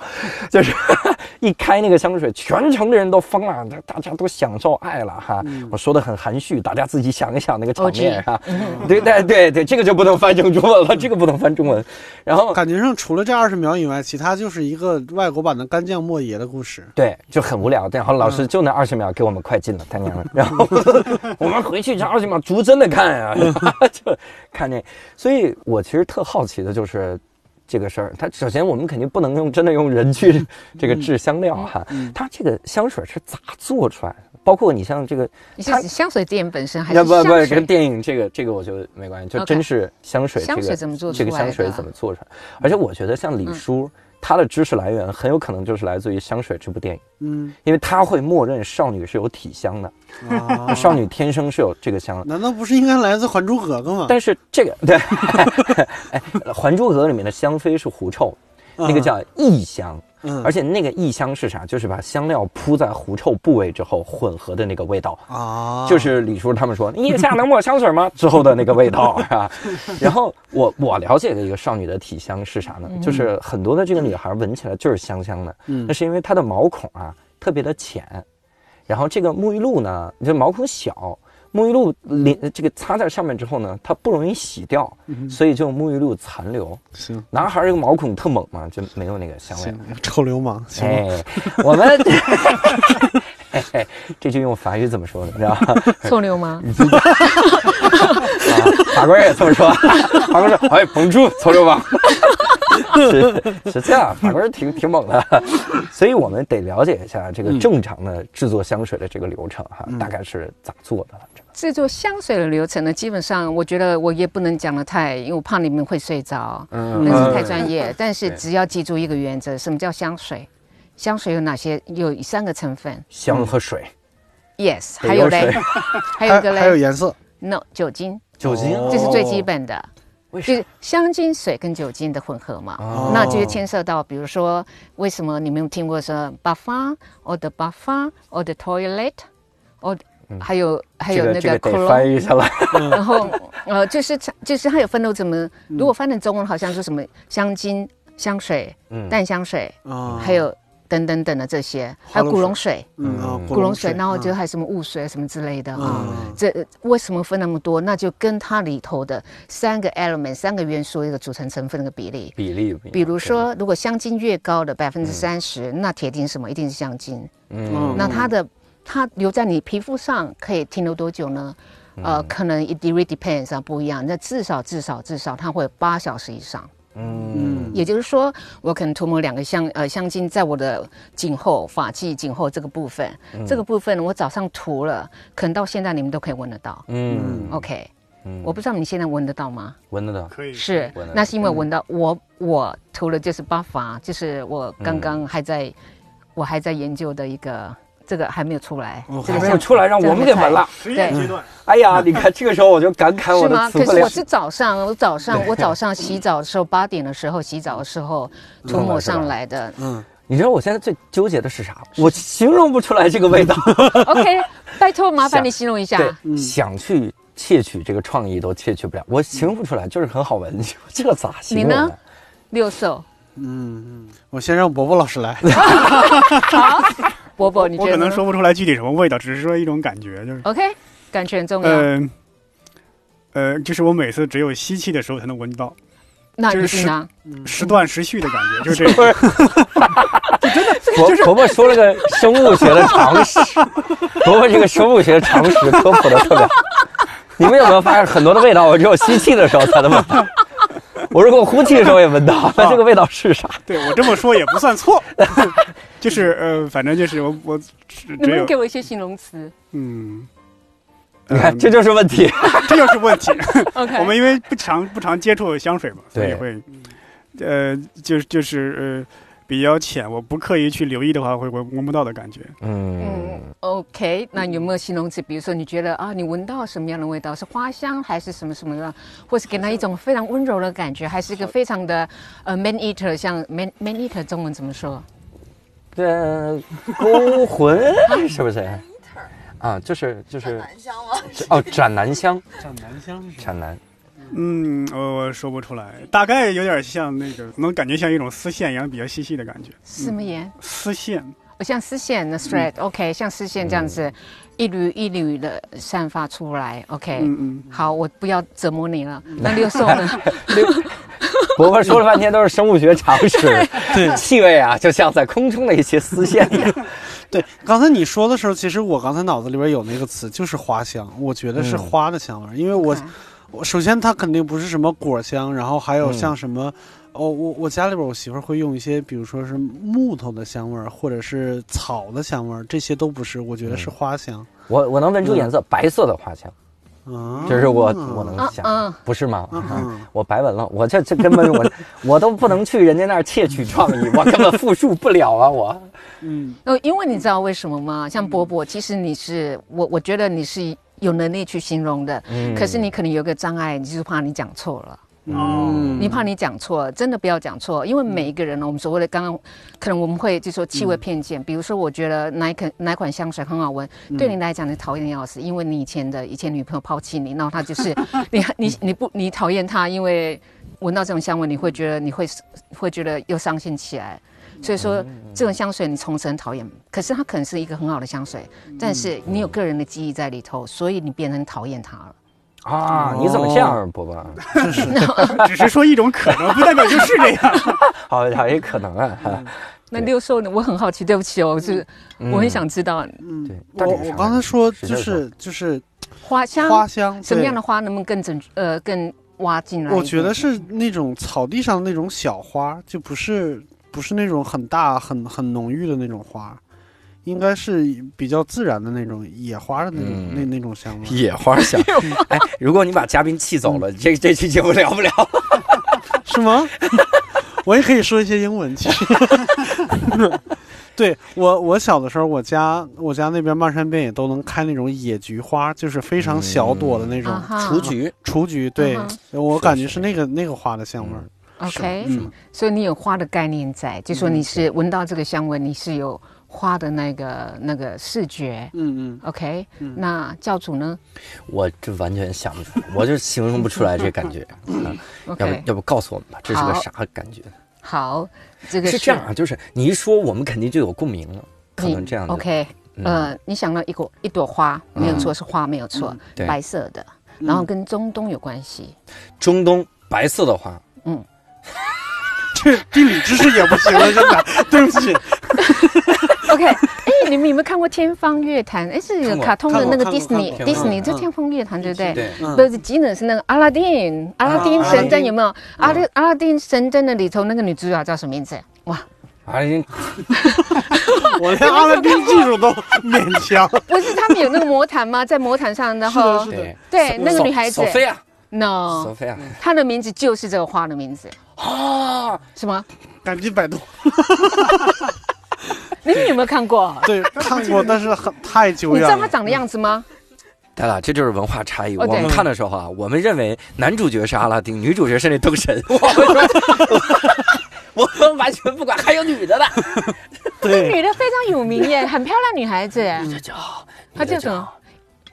就是 一开那个香水，全城的人都疯了，大家都享受爱了哈。我说的很含蓄，大家自己想一想那个场面哈。对对对对，这个就不能翻成中文了，这个不能翻中文。然后感觉上除了这二十秒以外，其他就是一个外国版的干将莫邪的故事。对，就很无聊。然后老师就那二十秒给我们快进了，他娘的。然后 我们回去这二十秒逐帧的看呀，就看那。所以我其实特好奇的就是这个事儿。它首先我们肯定不能用真的用人去这个制香料哈，它这个香水是咋做出来的？包括你像这个，你是香水店本身还是不不是香水跟？电影这个这个我觉得没关系，就真是香水这香个水怎么做这个香水怎么做出来？而且我觉得像李叔。他的知识来源很有可能就是来自于《香水》这部电影，嗯，因为他会默认少女是有体香的，啊。少女天生是有这个香。难道不是应该来自《还珠格格》吗？但是这个 对，哎，《还珠格格》里面的香妃是狐臭，那个叫异香，嗯而且那个异香是啥？就是把香料铺在狐臭部位之后混合的那个味道。啊，就是李叔他们说，腋下能抹香水吗？之后的那个味道是吧？然后我我了解的一个少女的体香是啥呢？就是很多的这个女孩闻起来就是香香的，嗯那是因为她的毛孔啊特别的浅，然后这个沐浴露呢，这毛孔小。沐浴露淋这个擦在上面之后呢，它不容易洗掉，所以就沐浴露残留。行男孩儿这个毛孔特猛嘛，就没有那个香味行。，臭流氓，哎，我们 嘿 嘿这就用法语怎么说呢？你知道吗？臭流氓，啊，法国人也这么说，法国人说：“哎，绷住，臭流氓。”是是这样，法国人挺挺猛的，所以我们得了解一下这个正常的制作香水的这个流程哈，大概是咋做的。这个制作香水的流程呢，基本上我觉得我也不能讲的太，因为我怕你们会睡着，嗯那是太专业。但是只要记住一个原则，什么叫香水？香水有哪些？有三个成分。香和水、，yes，还有嘞，还有一个嘞还有颜色，，no，酒精，酒精，哦。这是最基本的。就是香精水跟酒精的混合嘛，哦。那就会牵涉到，比如说，为什么你们有听过说 bath or the bath or the toilet or 还有还有那个这个得 cologne 翻译下来。然后呃，就是就是它有分到怎么，如果翻成中文好像是什么香精、香水、嗯。淡香水，啊，还有等等等的这些，还有古龙水。嗯啊，古龙水，然后就啊还有什么雾水什么之类的啊嗯，这呃为什么分那么多？那就跟它里头的三个 element 三个元素一个组成成分的比例。比例比如说，如果香精越高的百分之三十，那铁定什么？一定是香精。嗯，那它的它留在你皮肤上可以停留多久呢？呃，可能 it really depends 啊，不一样。那至少至少至少它会八小时以上。嗯。也就是说，我可能涂抹两个香呃香精在我的颈后发际颈后这个部分，这个部分我早上涂了，可能到现在你们都可以闻得到。嗯，OK，、我不知道你现在闻得到吗？闻得到。可以是那是因为闻到我我涂了就是巴法，就是我刚刚还在、我还在研究的一个，这个还没有出来，哦这个还没有出来，让我们给闻了。实验阶段，哎呀，你看这个时候我就感慨我是吗？可是我是早上，我早上我早上洗澡的时候，八点的时候洗澡的时候涂抹上来的。嗯，你知道我现在最纠结的是啥？我形容不出来这个味道。OK，拜托麻烦你形容一下。对，想去窃取这个创意都窃取不了，我形容不出来，就是很好闻。这咋形容你呢？六兽，我先让伯伯老师来，我可能说不出来具体什么味道，只是说一种感觉，就是 OK，感觉很重要。呃呃，就是我每次只有吸气的时候才能闻到，那就是时断时续的感觉，就是这个。伯伯伯说了个生物学的常识，伯伯这个生物学常识科普的特别好。你们有没有发现很多的味道，我只有吸气的时候才能闻到？我如果呼气的时候也闻到，那这个味道是啥？对我这么说也不算错，就是呃，反正就是我我只能不能给我一些形容词嗯，你看，嗯这就是问题。这就是问题。OK，我们因为不常不常接触香水嘛，所以会，呃，就就是呃比较浅，我不刻意去留意的话，会闻闻不到的感觉。嗯嗯，，OK，那有没有形容词？比如说，你觉得啊，你闻到什么样的味道？是花香还是什么什么的？或是给他一种非常温柔的感觉，还是一个非常的呃 man eater？像 man man eater 中文怎么说？对，勾魂是不是？啊，就是就是南香吗？哦，斩男香，斩男香是斩南。嗯，我我说不出来，大概有点像那个，能感觉像一种丝线一样比较细细的感觉。什么盐？丝线，呃像丝线的 thread，OK，、像丝线这样子，一缕一缕的散发出来，OK。嗯嗯，好，我不要折磨你了。那六兽呢？六伯伯说了半天都是生物学常识，对气味啊，就像在空中的一些丝线一样。对，刚才你说的时候，其实我刚才脑子里边有那个词，就是花香，我觉得是嗯花的香味儿，因为我我首先它肯定不是什么果香，然后还有嗯像什么。哦，我我家里边我媳妇儿会用一些，比如说是木头的香味儿，或者是草的香味儿，这些都不是，我觉得是嗯花香。我我能闻出颜色，白色的花香，啊，这是我我能嗯想，嗯，不是吗？我白闻了，我这这根本我 我都不能去人家那儿窃取创意，我根本复述不了啊！我嗯呃，因为你知道为什么吗？像波波，其实你是我，我觉得你是有能力去形容的，嗯可是你可能有个障碍，你就是怕你讲错了。嗯你怕你讲错，真的不要讲错，因为每一个人呢，我们所谓的刚刚，可能我们会就说气味偏见，比如说我觉得哪一款哪款香水很好闻，对你来讲你讨厌的要死，因为你以前的以前女朋友抛弃你，然后她就是 你你你不你讨厌她，因为闻到这种香味，你会觉得你会会觉得又伤心起来。所以说，这种香水你从此很讨厌，可是它可能是一个很好的香水，但是你有个人的记忆在里头，所以你变成讨厌它了。啊，你怎么这样，伯伯？只是说一种可能，不代表就是这样。好，好也可能啊。哈那六兽呢？我很好奇，对不起哦，是我很想知道嗯对我我刚才说就是就是花香花香，什么样的花能不能更整呃更挖进来？我觉得是那种草地上那种小花，就不是不是那种很大很很浓郁的那种花，应该是比较自然的那种野花的那种、嗯那那种香味。野花香。哎，如果你把嘉宾气走了，这 这期节目聊不了。是吗？我也可以说一些英文，其实。对我，我小的时候，我家我家那边漫山遍野都能开那种野菊花，就是非常小朵的那种雏菊，雏菊。对嗯，我感觉是是那个那个花的香味儿。OK，、嗯。所以你有花的概念在，就说你是闻到这个香味，你是有花的那个那个视觉。嗯嗯。OK，、嗯。那教主呢？我这完全想不出来，我就形容不出来这感觉。啊。要不要不告诉我们吧，这是个啥感觉？好，这个是这样啊，就是你一说，我们肯定就有共鸣了，可能这样的。OK，、嗯。呃，你想到一朵一朵花，没有错，是花没有错，白色的，嗯。然后跟中东有关系。中东白色的花，这 地理知识也不行了，现在。对不起，OK，哎，你们有没有看过《天方夜谭》？哎，是卡通的那个看过 Disney 看过 Disney，嗯这《天方夜谭》对不对？不是吉能是那个阿拉丁，阿拉丁啊神灯有没有？阿拉阿拉丁神灯的里头那个女主角叫什么名字？哇，啊，你 我连阿拉丁技术都勉强。不是他们有那个魔毯吗？在魔毯上，然后对对那个女孩子索菲亚，，no，菲亚她的名字就是这个花的名字，啊，什么？赶紧百度。你们有没有看过？对，看过，但是很太久远了。你知道他长的样子吗？对了，这就是文化差异。我们看的时候啊，我们认为男主角是阿拉丁，女主角是那灯神。我们说，我们完全不管，还有女的呢。这对，女的非常有名耶，很漂亮女孩子，这叫她叫什么？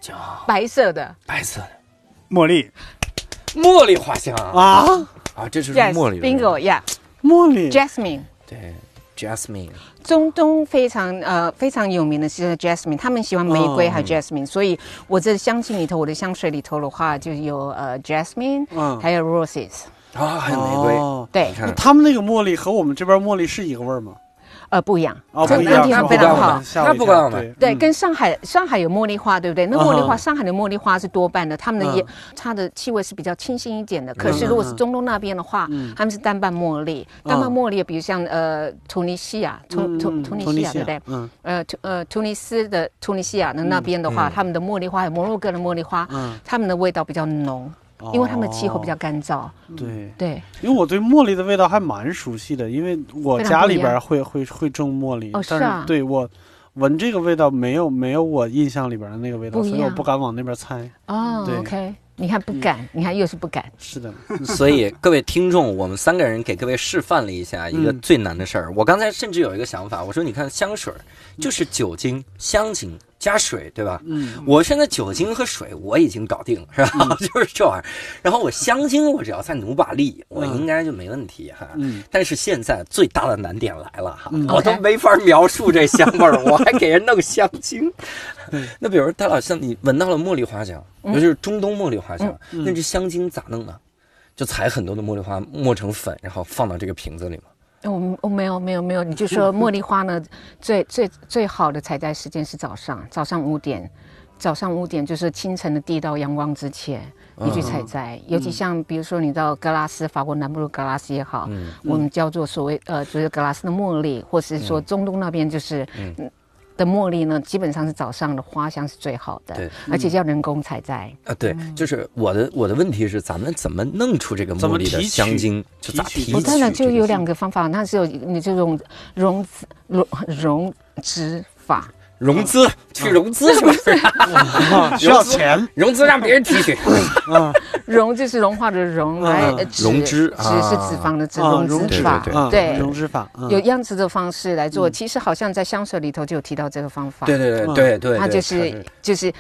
叫白色的白色的茉莉，茉莉花香啊啊，啊，这就是茉莉的，Yes，Bingo，Yeah，Jasmine。茉莉，对，Jasmine，中东非常呃非常有名的是 Jasmine，他们喜欢玫瑰哦还有 Jasmine，、所以我这香气里头，我的香水里头的话，就有呃 Jasmine，、嗯，还有 Roses。啊，还有玫瑰。哦。对。他们那个茉莉和我们这边茉莉是一个味儿吗？呃，不一样，哦，这不一样，个地方非常好。吓我一那不怪我们对。跟上海上海有茉莉花，对不对？那茉莉花，嗯上海的茉莉花是多半的，他们的也嗯它的气味是比较清新一点的。可是嗯。如果是嗯中东那边的话，他们是单瓣茉莉，嗯。单瓣茉莉，比如像呃突尼西亚，突突嗯突尼西亚，对不对？嗯。呃，突呃突尼斯的突尼西亚的那边的话，他们的茉莉花还有摩洛哥的茉莉花，嗯，他们的味道比较浓，因为他们的气候比较哦干燥。对。对，因为我对茉莉的味道还蛮熟悉的，因为我家里边会会会种茉莉，但哦是啊对我闻这个味道没有没有我印象里边的那个味道，所以我不敢往那边猜。哦对，OK，你看不敢，你看又是不敢。是的，所以各位听众，我们三个人给各位示范了一下一个嗯最难的事儿。我刚才甚至有一个想法，我说你看香水儿就是酒精、香精加水，对吧？嗯，我现在酒精和水我已经搞定了，是吧？就是这玩意儿。然后我香精，我只要再努把力，我嗯应该就没问题哈。嗯但是现在最大的难点来了哈，嗯我都没法描述这香味儿，我还给人弄香精。那比如戴老师，像你闻到了茉莉花香，尤其是中东茉莉花香，嗯那这香精咋弄呢？就采很多的茉莉花磨成粉，然后放到这个瓶子里嘛。我我没有没有没有，你就说茉莉花呢，最最最好的采摘时间是早上，早上五点，早上五点就是清晨的第一道阳光之前，你去采摘。尤其像比如说你到格拉斯，法国南部的格拉斯也好，嗯我们叫做所谓呃就是格拉斯的茉莉，或是说中东那边就是。嗯的茉莉呢，基本上是早上的花香是最好的，对而且要人工采摘。啊，对，就是我的我的问题是，咱们怎么弄出这个茉莉的香精？就咋提取？我当然就有两个个方法，那是有你这种溶脂溶溶脂法，融资，去融资是不是？啊需要钱。融资让别人提取。啊 融就是融化的溶，嗯。来嗯。呃脂溶脂脂是脂肪的脂，啊溶溶脂脂法。对对啊对。溶脂法嗯。有样子的方式来做。其实好像在香水里头就有提到这个方法，对对对嗯。对对，它就是就是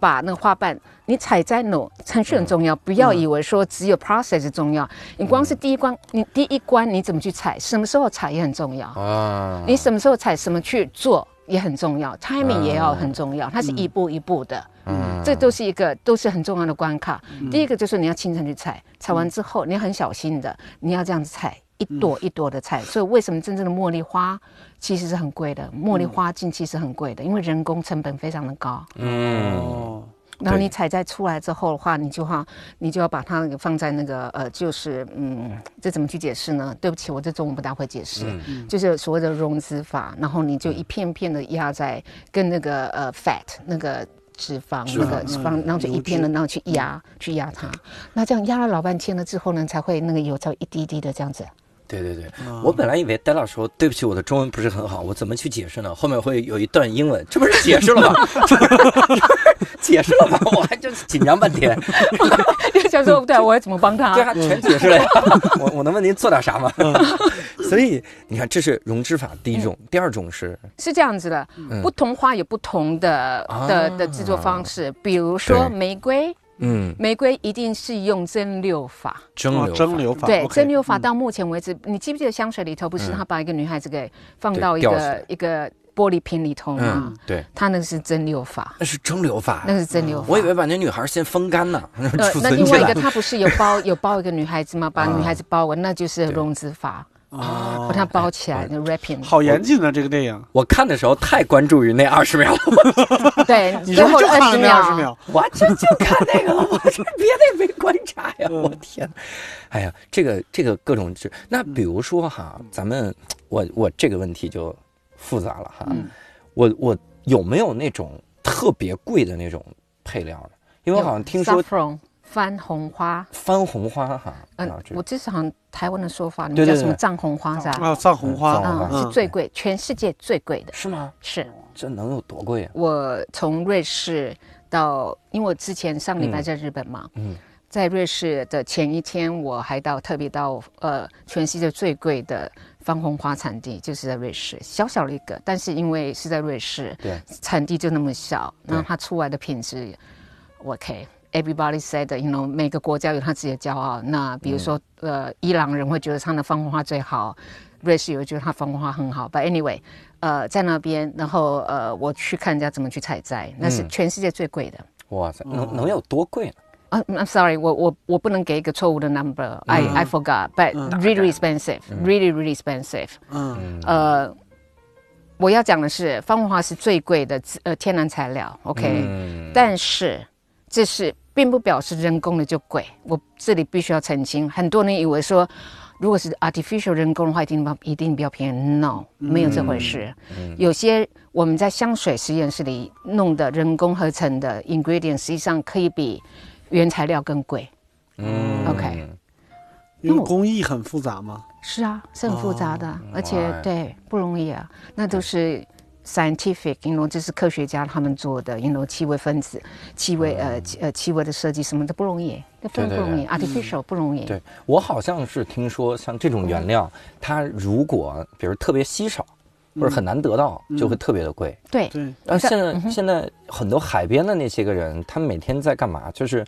把那个花瓣，你采摘呢程序很重要，不要以为说只有 process 重要，你光是第一关，你第一关你怎么去采，什么时候采也很重要。啊，你什么时候采，什么去做也很重要，timing 也要很重要，它是一步一步的，嗯这都是一个都是很重要的关卡。第一个就是你要清晨去采，采完之后你要很小心的，你要这样子采。一朵一朵的采，所以为什么真正的茉莉花其实是很贵的？茉莉花茎其实很贵的，因为人工成本非常的高。嗯然后你采摘出来之后的话，你就要你就要把它放在那个呃，就是嗯，这怎么去解释呢？对不起，我这中文不大会解释，嗯就是所谓的溶脂法，然后你就一片片的压在跟那个呃 fat 那个。脂肪那个脂肪，然后就一片的，然后去压，去压它。那这样压了老半天了之后呢，才会那个油才会一滴滴的这样子。对对对，嗯我本来以为戴老说对不起，我的中文不是很好，我怎么去解释呢？后面会有一段英文，这不是解释了吗？解释了吗？我还就紧张半天。就想说，对啊，我要怎么帮他？对啊，全解释了呀。我我能问您做点啥吗？所以你看，这是融脂法第一种，第二种是是这样子的，不同花有不同的的的制作方式，比如说玫瑰，嗯玫瑰一定是用蒸馏法。哦蒸馏法蒸馏法对，蒸馏法到目前为止，你记不记得香水里头不是他把一个女孩子给放到一个一个玻璃瓶里头吗嗯？，对，他那个是蒸馏法，那是蒸馏法那。个是蒸馏法。我以为把那女孩先风干呢，那另外一个。他不是有包有包一个女孩子吗？把啊女孩子包完，那就是溶脂法，哦把它包起来，那 wrapping。好严谨啊这个电影，我看的时候太关注于那二十秒了，对，你就看了那二十秒？我就就看那个了，我这别的也没观察呀，嗯我天！哎呀，这个这个各种制，那比如说哈，咱们我我这个问题就复杂了哈，嗯我我有没有那种特别贵的那种配料呢？因为我好像听说番红花，番红花哈，嗯啊，我这是好像台湾的说法，你叫什么藏红花是吧？啊，藏红花嗯，是最贵，全世界最贵的。是吗？是这能有多贵啊？我从瑞士到，因为我之前上礼拜在日本嘛，嗯在瑞士的前一天，我还到特别到呃全世界最贵的番红花产地，就是在瑞士，小小的一个，但是因为是在瑞士，对，产地就那么小，对那它出来的品质，OK。Everybody said, you know，每个国家有他自己的骄傲。那比如说，呃，伊朗人会觉得他的方红花最好，瑞士有觉得他方红花很好。But anyway，呃，在那边，然后呃，我去看人家怎么去采摘，那是嗯。全世界最贵的。哇塞，能能有多贵呢？啊、i m sorry，我我我不能给一个错误的 number，I、I forgot，but really expensive，really really expensive。嗯。呃，我要讲的是，方文华是最贵的呃天然材料，OK，、嗯。但是这是并不表示人工的就贵。我这里必须要澄清，很多人以为说，如果是 artificial 人工的话，一定比一定比较便宜，no，没有这回事。有些我们在香水实验室里弄的人工合成的 ingredient，实际上可以比原材料更贵。嗯 OK 因为工艺很复杂吗。是啊，是很复杂的，而且哇对不容易啊，那都是 scientific，you know，这是科学家他们做的，you know，气味分子、气味呃气呃气味的设计什么的不容易，这非常不容易，artificial 不容易。对我好像是听说，像这种原料，它如果比如特别稀少或者很难得到，就会特别的贵。对对，然后现嗯在现在很多海边的那些个人，他们每天在干嘛？就是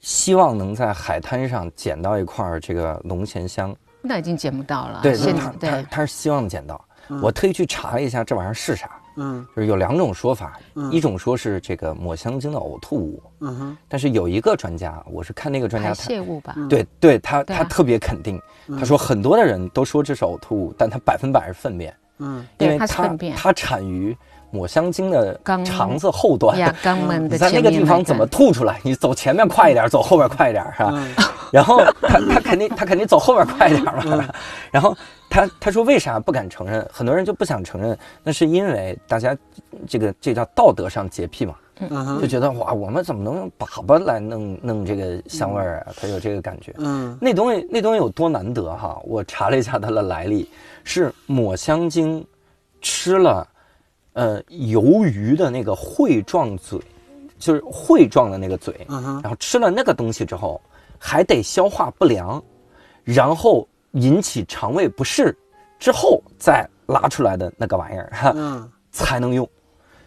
希望能在海滩上捡到一块儿这个龙涎香。那已经捡不到了。对，现他他对他是希望捡到。我特意去查了一下这玩意儿是啥，嗯。就是有两种说法，嗯。一种说是这个抹香鲸的呕吐物，嗯哼，但是有一个专家，我是看那个专家排他。泄物吧。对对，他对啊。他特别肯定，他说很多的人都说这是呕吐物，但他百分百是粪便，嗯。因为它它产于抹香鲸的肠子后端，呀，肛门你的在那个地方怎么吐出来？你走前面快一点，走后边快一点，是吧？嗯然后他他肯定他肯定走后边快一点嘛。然后他他说为啥不敢承认？很多人就不想承认，那是因为大家这个这叫道德上洁癖嘛，嗯就，觉得哇，我们怎么能用粑粑来弄弄这个香味儿啊？他有这个感觉。嗯那东西那东西有多难得哈？我查了一下它的来历，是抹香鲸吃了呃鱿鱼的那个喙状嘴，就是喙状的那个嘴，嗯，然后吃了那个东西之后，还得消化不良，然后引起肠胃不适，之后再拉出来的那个玩意儿哈嗯才能用。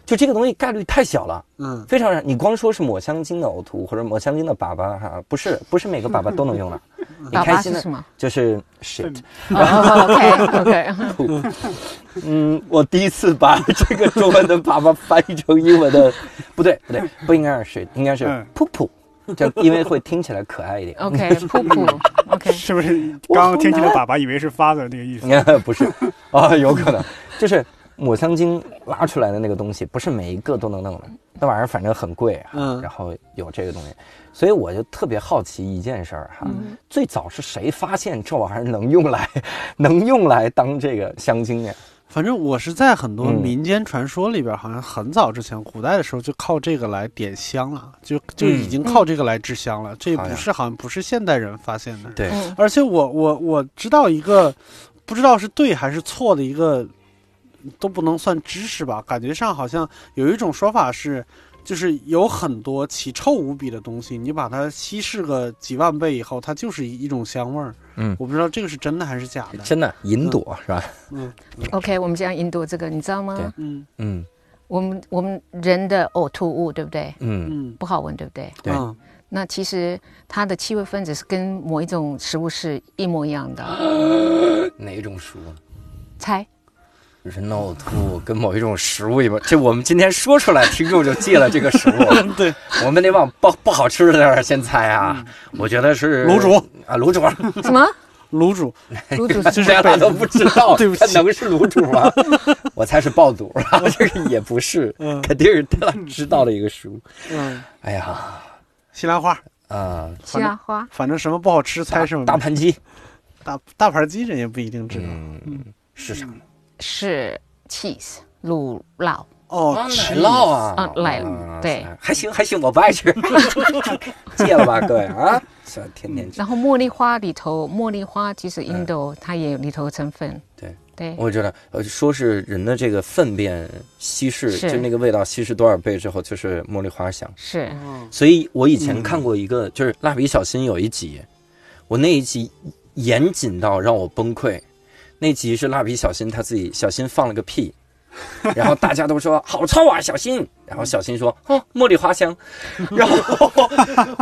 就这个东西概率太小了，嗯非常。你光说是抹香鲸的呕吐或者抹香鲸的粑粑哈，不是不是每个粑粑都能用的。你开心的是什么？就是 shit。哦，OK OK，嗯，我第一次把这个中文的粑粑翻译成英文的，不对不对，不应该是 shit，应该是嗯噗噗，就因为会听起来可爱一点。OK，噗噗，OK，是不是刚刚听起来粑粑以为是 father 那个意思？应 该不是啊，有可能就是抹香鲸拉出来的那个东西，不是每一个都能弄的，那玩意儿反正很贵啊。嗯然后有这个东西，所以我就特别好奇一件事儿哈，最早是谁发现这玩意儿能用来 能用来当这个香精呀？反正我是在很多嗯民间传说里边，好像很早之前，古代的时候就靠这个来点香了，就就已经靠这个来制香了。这不是好像不是现代人发现的。对，嗯而且我我我知道一个，不知道是对还是错的一个，都不能算知识吧。感觉上好像有一种说法是，就是有很多奇臭无比的东西，你把它稀释个几万倍以后，它就是一一种香味儿。嗯我不知道这个是真的还是假的。真的银朵是吧？嗯 OK，我们讲银朵这个，你知道吗对？嗯嗯我们我们人的呕吐物，对不对？嗯，嗯，不好闻，对不对？对嗯那其实它的气味分子是跟某一种食物是一模一样的。哪种食物？猜？人的呕吐跟某一种食物一般，这我们今天说出来，听众就记了这个食物。对，我们得往不不好吃的那儿先猜啊。我觉得是卤煮啊，卤煮，什么？卤煮，卤煮这是大家都不知道，对不起能是卤煮吗？我猜是爆肚啊，这个也不是，嗯肯定是他知道的一个食物。嗯，哎呀，西兰花，啊，西兰花？反正什么不好吃，猜什么大盘鸡，大大盘鸡人也不一定知道。嗯，是啥？是 cheese 乳酪。哦，奶吃酪啊，啊奶酪对，还行还行，我不爱吃，戒了吧，各位啊，是天天吃。然后茉莉花里头，茉莉花其实印度它也有里头成分。对对，我知道，呃，说是人的这个粪便稀释，就那个味道稀释多少倍之后，就是茉莉花香。是所以我以前看过一个，就是《蜡笔小新》有一集，我那一集严谨到让我崩溃。那集是蜡笔小新他自己，小新放了个屁，然后大家都说好臭啊，小新。然后小新说哦，茉莉花香。然后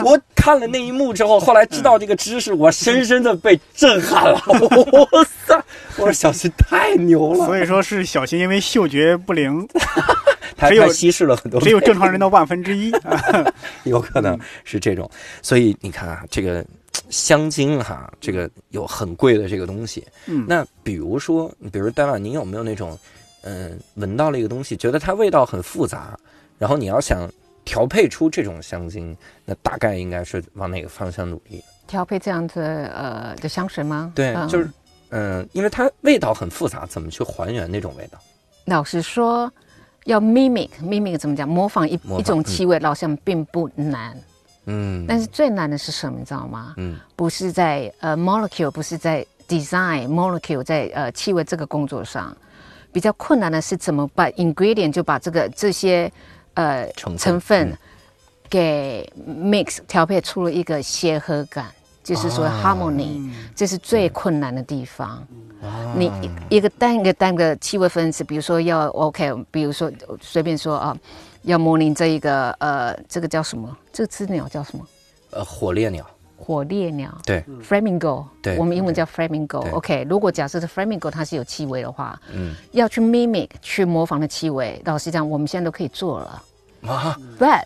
我看了那一幕之后，后来知道这个知识，我深深的被震撼了。哇塞！我说小新太牛了，所以说是小新因为嗅觉不灵，他只有他稀释了很多倍，只有正常人的万分之一。有可能是这种。所以你看啊，这个香精哈，这个有很贵的这个东西。嗯那比如说，比如戴万，您有没有那种嗯、闻到了一个东西，觉得它味道很复杂，然后你要想调配出这种香精，那大概应该是往哪个方向努力？调配这样子呃的香水吗？对，嗯就是嗯、因为它味道很复杂，怎么去还原那种味道？老实说，要 mimic mimic 怎么讲？模仿一一种气味，好像并不难。嗯，但是最难的是什么？你知道吗？嗯不是在呃 molecule，不是在 design molecule，在呃气味这个工作上，比较困难的是怎么把 ingredient 就把这个这些呃成分给 mix 调配出了一个协和感，就是说啊 harmony，、这是最困难的地方。啊你一一个单一个单个气味分子，比如说要 OK，比如说随便说啊，要模拟这一个呃，这个叫什么？这个只鸟叫什么？呃火烈鸟，火烈鸟。对，，flamingo，对。我们英文叫 flamingo。OK，如果假设是 flamingo 它是有气味的话，嗯。要去 mimic 去模仿的气味，老实讲，我们现在都可以做了。啊，But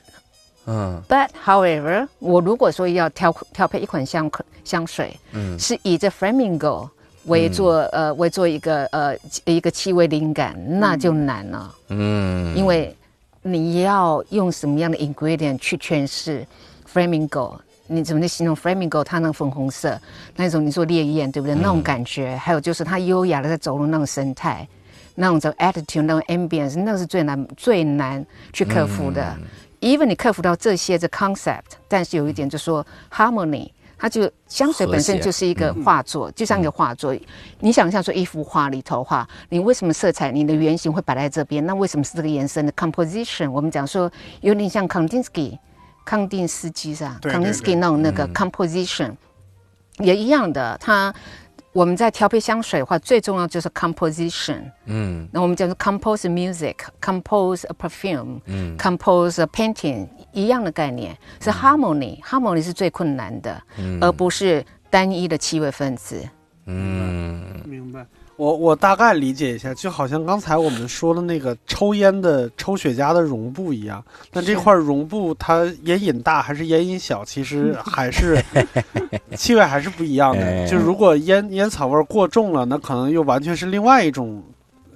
嗯。But however，我如果说要调调配一款香香水，嗯。是以这 flamingo 为做、呃为做一个呃一个气味灵感，那就难了，嗯，因为你要用什么样的 ingredient 去诠释 flamingo。你怎么去形容 flamingo？它那个粉红色，那种你说烈焰，对不对？那种感觉，还有就是它优雅的在走路那种神态，那种的 attitude，那种 ambience，那个是最难最难去克服的。even 你克服到这些的 concept，但是有一点就是说 harmony，它就香水本身就是一个画作，就像一个画作。你想象说一幅画里头画，你为什么色彩你的原型会摆在这边？那为什么是这个颜色呢？composition，我们讲说有点像 Kandinsky，康定斯基是吧对对？Kandinsky 那种那个嗯 composition、也一样的，它。我们在调配香水的话，最重要就是 composition。嗯那我们叫做 compose music，compose a perfume，嗯 compose a painting 一样的概念，是 harmony，harmony 是最困难的，嗯而不是单一的气味分子。嗯明白。我我大概理解一下，就好像刚才我们说的那个抽烟的抽雪茄的绒布一样，那这是块绒布它烟瘾大还是烟瘾小，其实 还是气味还是不一样哎的。就如果烟烟草味儿过重了，那可能又完全是另外一种，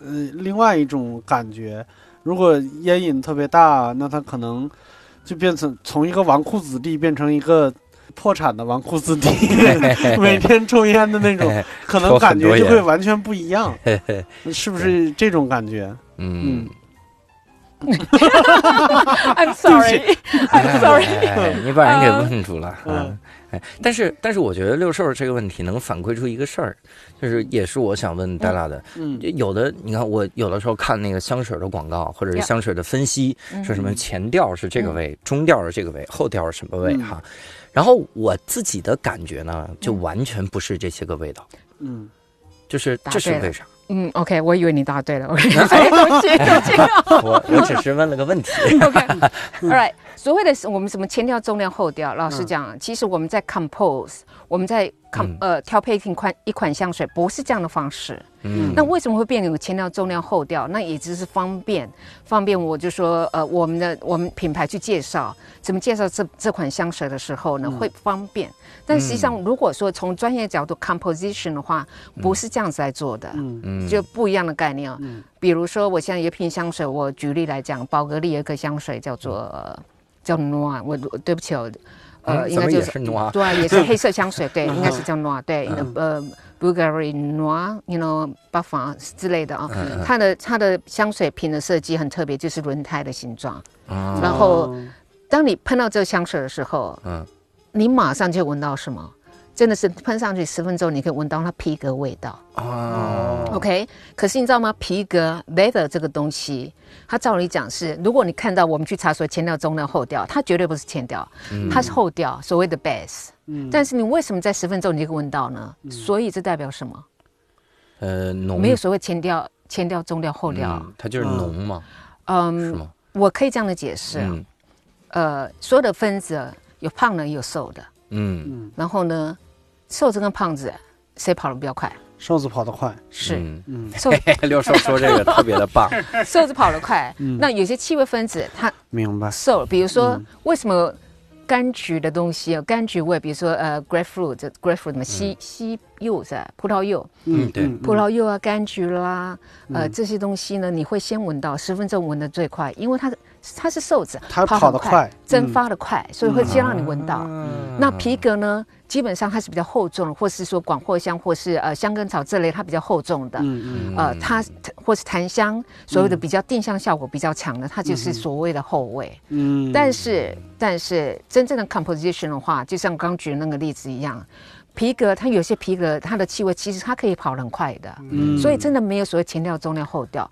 呃，另外一种感觉。如果烟瘾特别大，那它可能就变成从一个纨绔子弟变成一个破产的纨绔子弟，每天抽烟的那种，可能感觉就会完全不一样，是不是这种感觉？嗯嗯。I'm sorry，I'm sorry。哎你把人给问住了。嗯嗯，哎，但是但是我觉得六兽这个问题能反馈出一个事儿，就是也是我想问戴拉的。嗯有的你看，我有的时候看那个香水的广告，或者是香水的分析，说什么前调是这个味，中调是这个味，后调是什么味嗯哈。然后我自己的感觉呢，就完全不是这些个味道，嗯就是这是为啥？嗯，OK，我以为你答对了。OK。我我只是问了个问题。OK，All right，所谓的我们什么前调、中调、后调，老实嗯讲，其实我们在 compose，我们在呃调配一款一款香水，不是这样的方式。嗯那为什么会变有前调、中调、后调？那也只是方便，方便我就说，呃，我们的我们品牌去介绍，怎么介绍这这款香水的时候呢，会方便。但实际上，如果说从专业角度 composition 的话，不是这样子来做的，嗯嗯就不一样的概念啊。嗯比如说，我现在有一瓶香水，我举例来讲，宝格丽有一个香水叫做、呃叫 Noir，我我对不起哦，呃，应该就是对，也是黑色香水，对，应该是叫 Noir，对，嗯呃，Bulgari Noir，you know，巴法之类的啊。嗯它的它的香水瓶的设计很特别，就是轮胎的形状。嗯然后当你喷到这个香水的时候，嗯你马上就闻到什么？真的是喷上去十分钟，你可以闻到它皮革味道。哦 OK，可是你知道吗？皮革 leather 这个东西，它照理讲是，如果你看到我们去查说前调、中调、后调，它绝对不是前调，它是后调，所谓的 base。嗯但是你为什么在十分钟你就可以闻到呢？所以这代表什么？呃浓没有所谓前调、前调、中调、后调。嗯它就是浓嘛，是嗯，吗？我可以这样的解释，嗯呃，所有的分子有胖的也有瘦的，嗯然后呢，瘦子跟胖子谁跑得比较快？瘦子跑得快，是。嗯。嗯。瘦 六兽说这个特别的棒，瘦子跑得快。嗯。那有些气味分子它明白，瘦了，比如说、嗯。为什么柑橘的东西，柑橘味，比如说呃，grapefruit，grapefruit 什么西西柚是葡萄柚，嗯对。葡萄柚啊，柑橘啦，呃，这些东西呢，你会先闻到，十分钟闻得最快，因为它它是瘦子，它跑得快蒸嗯。发的快，所以会先让你闻到。嗯那皮革呢，基本上它是比较厚重的，或是说广藿香，或是呃香根草这类，它比较厚重的。嗯嗯呃，它或是檀香，所谓的比较定向效果比较强的，它就是所谓的后味。嗯，但是，但是真正的 composition 的话，就像刚举的那个例子一样，皮革它有些皮革它的气味其实它可以跑很快的，嗯所以真的没有所谓前调、中调、后调。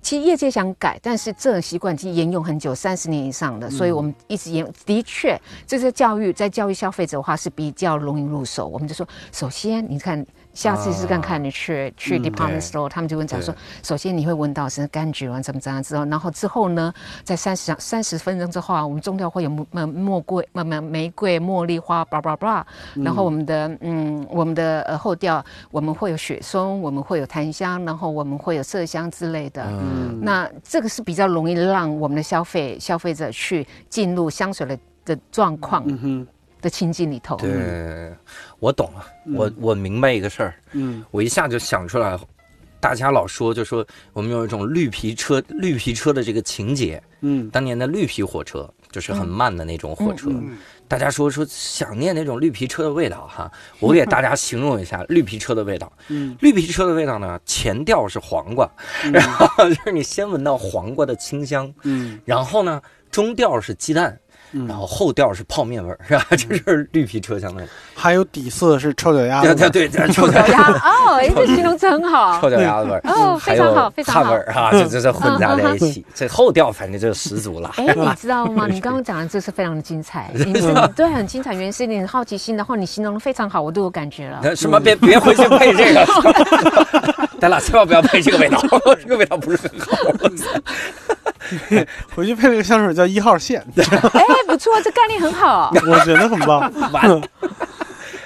其实业界想改，但是这种习惯已经沿用很久，三十年以上的，所以我们一直沿。的确，这些教育在教育消费者的话是比较容易入手。我们就说，首先你看，下次试试看看，你去去 department store，他们就会讲说，首先你会闻到是柑橘啊，怎么怎样之后，然后之后呢，在三十三十分钟之后啊，我们中调会有玫玫瑰、玫玫玫瑰、茉莉花，叭叭叭，然后我们的嗯，我们的呃后调我们会有雪松，我们会有檀香，然后我们会有麝香之类的。嗯。那这个是比较容易让我们的消费消费者去进入香水的的状况。嗯哼的情境里头。对，我懂了，我我明白一个事儿，嗯我一下就想出来了。大家老说，就说我们有一种绿皮车，绿皮车的这个情节。嗯当年的绿皮火车就是很慢的那种火车，嗯大家说说想念那种绿皮车的味道哈。我给大家形容一下 绿皮车的味道。嗯绿皮车的味道呢，前调是黄瓜，然后就是你先闻到黄瓜的清香，嗯然后呢，中调是鸡蛋，然后后调是泡面味儿，是吧？这就是绿皮车厢的。还有底色是臭脚丫子，对对对，臭脚脚丫哦，哎，这形容词很好臭。脚丫子味儿，哦非常好非常好汗味儿哈，这这这混杂在一起，这后调反正就十足了。哎，你知道吗？你刚刚讲的这是非常的精彩，你是对很精彩，原因是你的好奇心，然后你形容的非常好，我都有感觉了。那什么？别别回去配这个，咱俩千万不要配这个味道，这个味道不是很好。回去配了个香水叫一号线，哎，不错，这概念很好。我觉得很棒。完，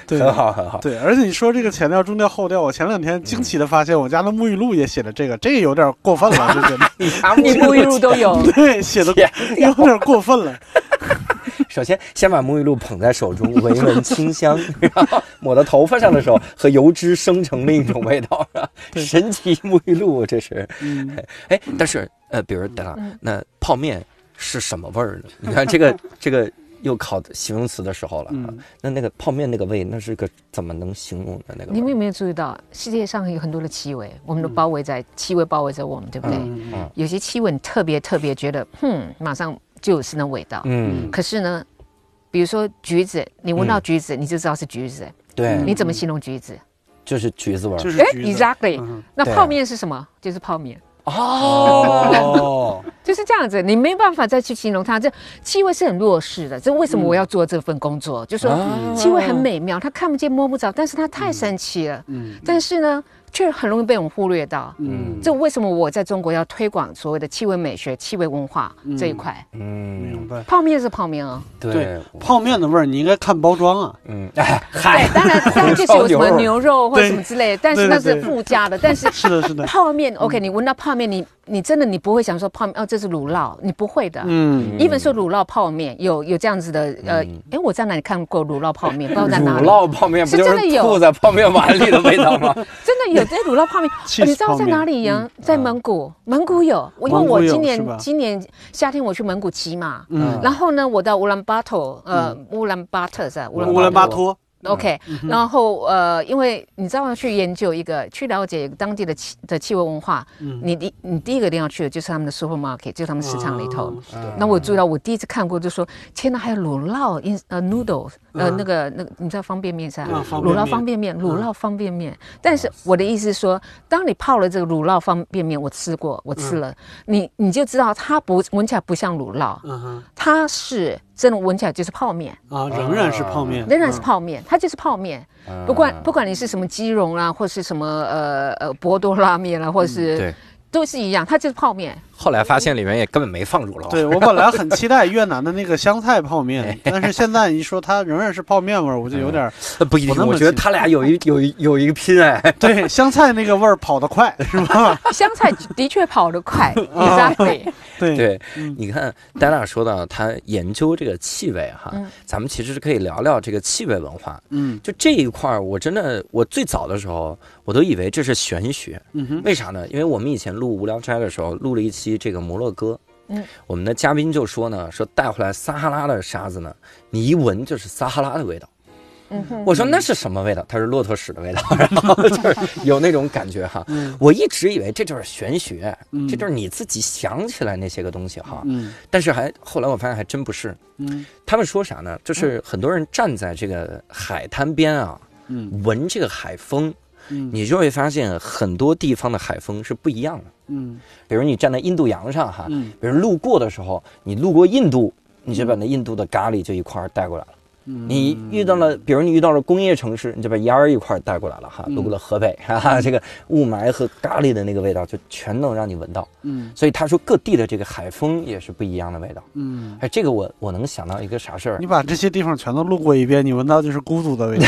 对，很好很好。对，而且你说这个前调、中调、后调，我前两天惊奇的发现，我家的沐浴露也写了这个，这个有点过分了，就觉得，你沐浴露都有，对，写的有点过分了。首先先把沐浴露捧在手中，闻一闻清香，然后抹到头发上的时候，和油脂生成另一种味道，神奇沐浴露，这是。嗯哎，但是呃，比如等等，那泡面是什么味儿呢？你看这个这个又考形容词的时候了啊嗯。那那个泡面那个味，那是个怎么能形容的那个味？你们有没有注意到，世界上有很多的气味，我们都包围在气味包围着我们，对不对？有些气味你特别特别觉得，哼，马上就是那味道。嗯，可是呢，比如说橘子，你闻到橘子，你就知道是橘子。对，你怎么形容橘子？就是橘子味儿。哎就是橘子，exactly 嗯。那泡面是什么？就是泡面，哦，就是这样子。你没办法再去形容它。这气味是很弱势的，这为什么我要做这份工作？就说啊气味很美妙，它看不见摸不着，但是它太神奇了。嗯但是呢，却很容易被我们忽略到。嗯这为什么我在中国要推广所谓的气味美学、气味文化这一块？嗯明，白。泡面是泡面啊，对对，泡面的味儿你应该看包装啊。嗯，哎，嗨对，，当然当然就是有什么牛肉或者什么之类的，但是那是附加的。但是是的，是的。泡面，OK，你闻到泡面，你你真的你不会想说泡面哦，这是乳酪，你不会的。嗯，even 说乳酪泡面有有这样子的，呃，哎，我在哪里看过乳酪泡面？不知道在哪乳里。酪泡面不是真的有就是吐在泡面碗里的味道吗？真的有这乳酪泡面，哦你知道在哪里呀？在蒙古，蒙古有，因为我今年今年夏天我去蒙古骑马，嗯。然后呢，我到乌兰巴托，呃，乌兰巴特是吧？乌乌兰巴托，OK，、然后呃，因为你知道要去研究一个，去了解当地的气的气味文化，你第你第一个一定要去的就是他们的 supermarket，就是他们市场里头。那我注意到，我第一次看过，就说天哪，还有乳酪 in 呃 noodles，呃、那个那个你知道方便面是吧？乳酪嗯方便面乳酪方便面。但是我的意思是说，当你泡了这个乳酪方便面，我吃过，我吃了，你你就知道它不闻起来不像乳酪，嗯哼。它是真的闻起来就是泡面。啊，仍然是泡面，仍然是泡面，它就是泡面。嗯不管不管你是什么鸡茸啦，或是什么呃呃博多拉面啦，或是、对，都是一样，它就是泡面。后来发现里面也根本没放乳酪。对我本来很期待越南的那个香菜泡面，但是现在一说它仍然是泡面味儿，我就有点儿呃不一定，我觉得他俩有一有一有一个拼哎。对香菜那个味儿跑得快，是吧？香菜的确跑得快，exactly。对对，嗯你看戴娜说到他研究这个气味哈，嗯咱们其实是可以聊聊这个气味文化。嗯就这一块儿，我真的我最早的时候，我都以为这是玄学，嗯哼为啥呢？因为我们以前录《无聊斋》的时候，录了一期这个摩洛哥，嗯，我们的嘉宾就说呢，说带回来撒哈拉的沙子呢，你一闻就是撒哈拉的味道。嗯哼，我说那是什么味道？他说骆驼屎的味道，然后就是有那种感觉哈。嗯我一直以为这就是玄学，嗯这就是你自己想起来那些个东西哈。嗯但是还后来我发现还真不是。嗯他们说啥呢？就是很多人站在这个海滩边啊，嗯闻这个海风，嗯你就会发现很多地方的海风是不一样的。嗯比如你站在印度洋上哈，嗯比如路过的时候，你路过印度，你就把那印度的咖喱就一块带过来了。嗯，你遇到了，比如你遇到了工业城市，你就把烟儿一块儿带过来了哈。嗯路过了河北，哈哈，这个雾霾和咖喱的那个味道就全能让你闻到。嗯所以他说各地的这个海风也是不一样的味道。嗯，哎，这个我我能想到一个啥事儿你，把这些地方全都路过一遍，你闻到就是孤独的味道。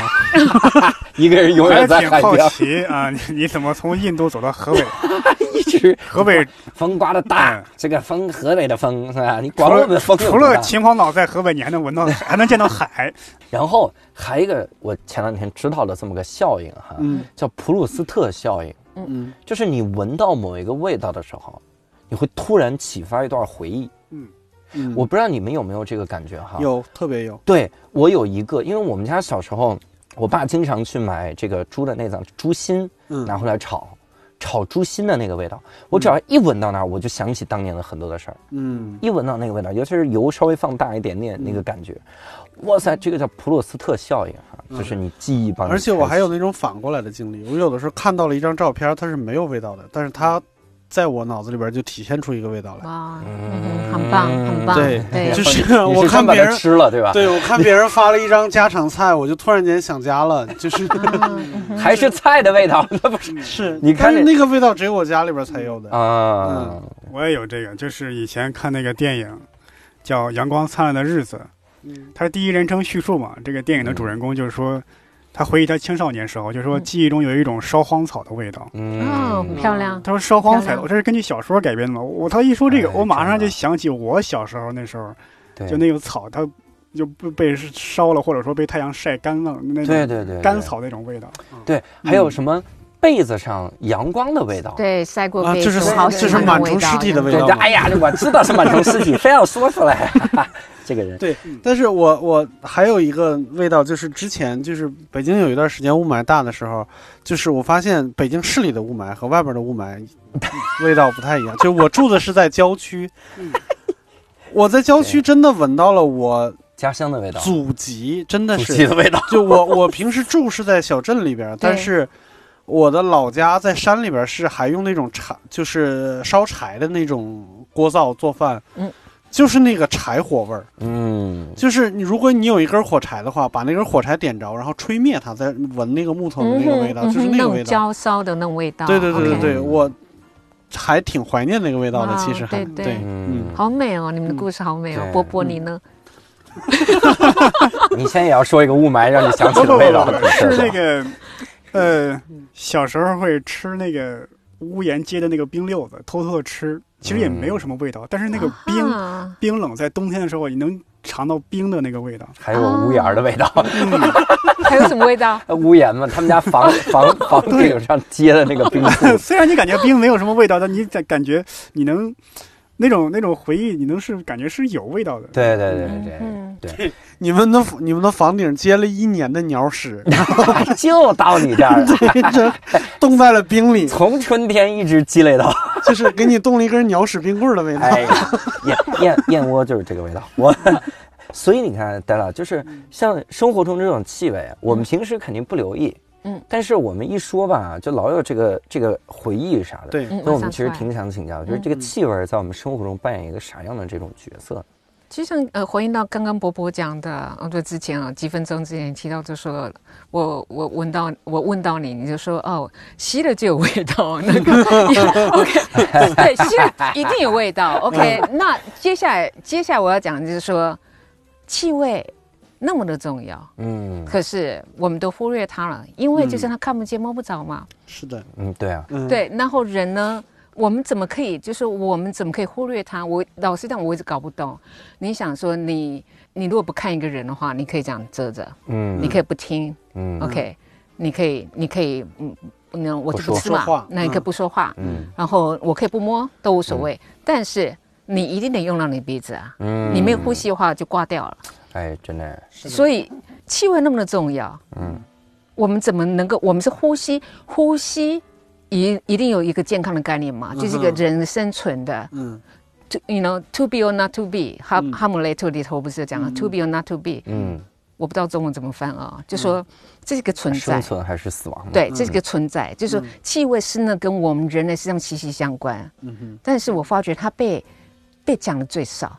一个人永远在海边，奇啊，你你怎么从印度走到河北？一直河北风刮的大嗯，这个风河北的风是吧？你除管我们了风除了秦皇岛在河北，你还能闻到，还能见到海。然后还有一个我前两天知道的这么个效应哈，嗯。叫普鲁斯特效应，嗯。嗯。就是你闻到某一个味道的时候，你会突然启发一段回忆。嗯，我不知道你们有没有这个感觉哈？，有特别有。对我有一个，因为我们家小时候，我爸经常去买这个猪的内脏，猪心嗯。拿回来炒，炒猪心的那个味道，我只要一闻到那儿，我就想起当年的很多的事儿。嗯。一闻到那个味道，尤其是油稍微放大一点点那个感觉，哇塞，这个叫普鲁斯特效应哈，就是你记忆帮你开启。而且我还有那种反过来的经历，我有的时候看到了一张照片，它是没有味道的，但是它在我脑子里边就体现出一个味道来。哇，嗯嗯，很棒，很棒，对对，就是 我看别人，吃了对吧？对我看别人发了一张家常菜，我就突然间想家了，就是嗯还是菜的味道，那不是是，你看那个味道只有我家里边才有的。啊？我也有这个，就是以前看那个电影，叫《阳光灿烂的日子》，嗯它是第一人称叙述嘛。这个电影的主人公就是说，他回忆他青少年时候，就是说记忆中有一种烧荒草的味道。嗯哦，漂亮，他说烧荒草，我这是根据小说改编的嘛。我他一说这个，哎我马上就想起我小时候那时候，对就那个草，它就不被烧了，或者说被太阳晒干了那种对对对干草那种味道。对，还有什么被子上阳光的味道？对，晒过啊，就是被子，就是欢的味道螨虫尸体的味，道哎呀，我知道是螨虫尸体，非要说出来。这个人，对，但是我我还有一个味道，就是之前就是北京有一段时间雾霾大的时候，就是我发现北京市里的雾霾和外边的雾霾 味道不太一样。就我住的是在郊区，我在郊区真的闻到了我家乡的味道，祖籍，真的祖是籍的味道。就我我平时住是在小镇里边，但是我的老家在山里边，是还用那种柴，就是烧柴的那种锅灶做饭，嗯，就是那个柴火味儿。嗯，就是你，如果你有一根火柴的话，把那根火柴点着，然后吹灭它，再闻那个木头的那个味道，嗯就是那个味道。种焦烧的那种味道。对对对对对，我还挺怀念那个味道的。其实还对对对，嗯嗯，好美哦，你们的故事好美哦。波波你呢？你现在也要说一个雾霾让你想起的味道是那个，呃，小时候会吃那个屋檐接的那个冰溜子，偷偷的吃，其实也没有什么味道，但是那个冰啊。冰冷，在冬天的时候，你能尝到冰的那个味道。还有屋檐儿的味道，嗯，还有什么味道？屋檐嘛，他们家房 房房顶上接的那个冰柱，虽然你感觉冰没有什么味道，但你感感觉你能那种那种回忆，你能是感觉是有味道的。对对对嗯对对，你们的你们的房顶接了一年的鸟屎，就到你这儿了，这冻在了冰里，从春天一直积累到，就是给你冻了一根鸟屎冰棍儿的味道。哎呀，燕燕燕窝就是这个味道，我。所以你看，戴拉，就是像生活中这种气味，我们平时肯定不留意，嗯，但是我们一说吧，就老有这个这个回忆啥的，对，嗯所以我们其实挺想请教，就是嗯这个气味在我们生活中扮演一个啥样的这种角色？就像呃，回应到刚刚伯伯讲的，呃，对，之前啊，几分钟之前提到就说，我我闻到我问到你，你就说哦，吸了就有味道，那个 OK，对，吸了一定有味道，OK。那接下来接下来我要讲的就是说，气味那么的重要，嗯。可是我们都忽略它了，因为就是它看不见摸不着嘛。是的，嗯，对啊，嗯，对，然后人呢，我们怎么可以，就是我们怎么可以忽略它？我老实讲，我一直搞不懂。你想说你，你如果不看一个人的话，你可以这样遮着，嗯。你可以不听、嗯。O k 你可以，你可以，嗯，那我就不吃嘛，那你可以嗯不说话，嗯。然后我可以不摸，都无所谓。但是你一定得用到你鼻子啊，嗯。你没有呼吸的话就挂掉了。哎，真的，所以气味那么的重要，嗯。我们怎么能够？我们是呼吸，呼吸一一定有一个健康的概念嘛，就是一个人生存的。嗯。To you know to be or not to be，哈哈姆雷特里头不是讲了 to be or not to be，嗯，我不知道中文怎么翻啊，就说这是个存在，生存还是死亡？，对，这是个存在，就是说气味是呢跟我们人类实际上息息相关，嗯哼，但是我发觉它被被讲的最少，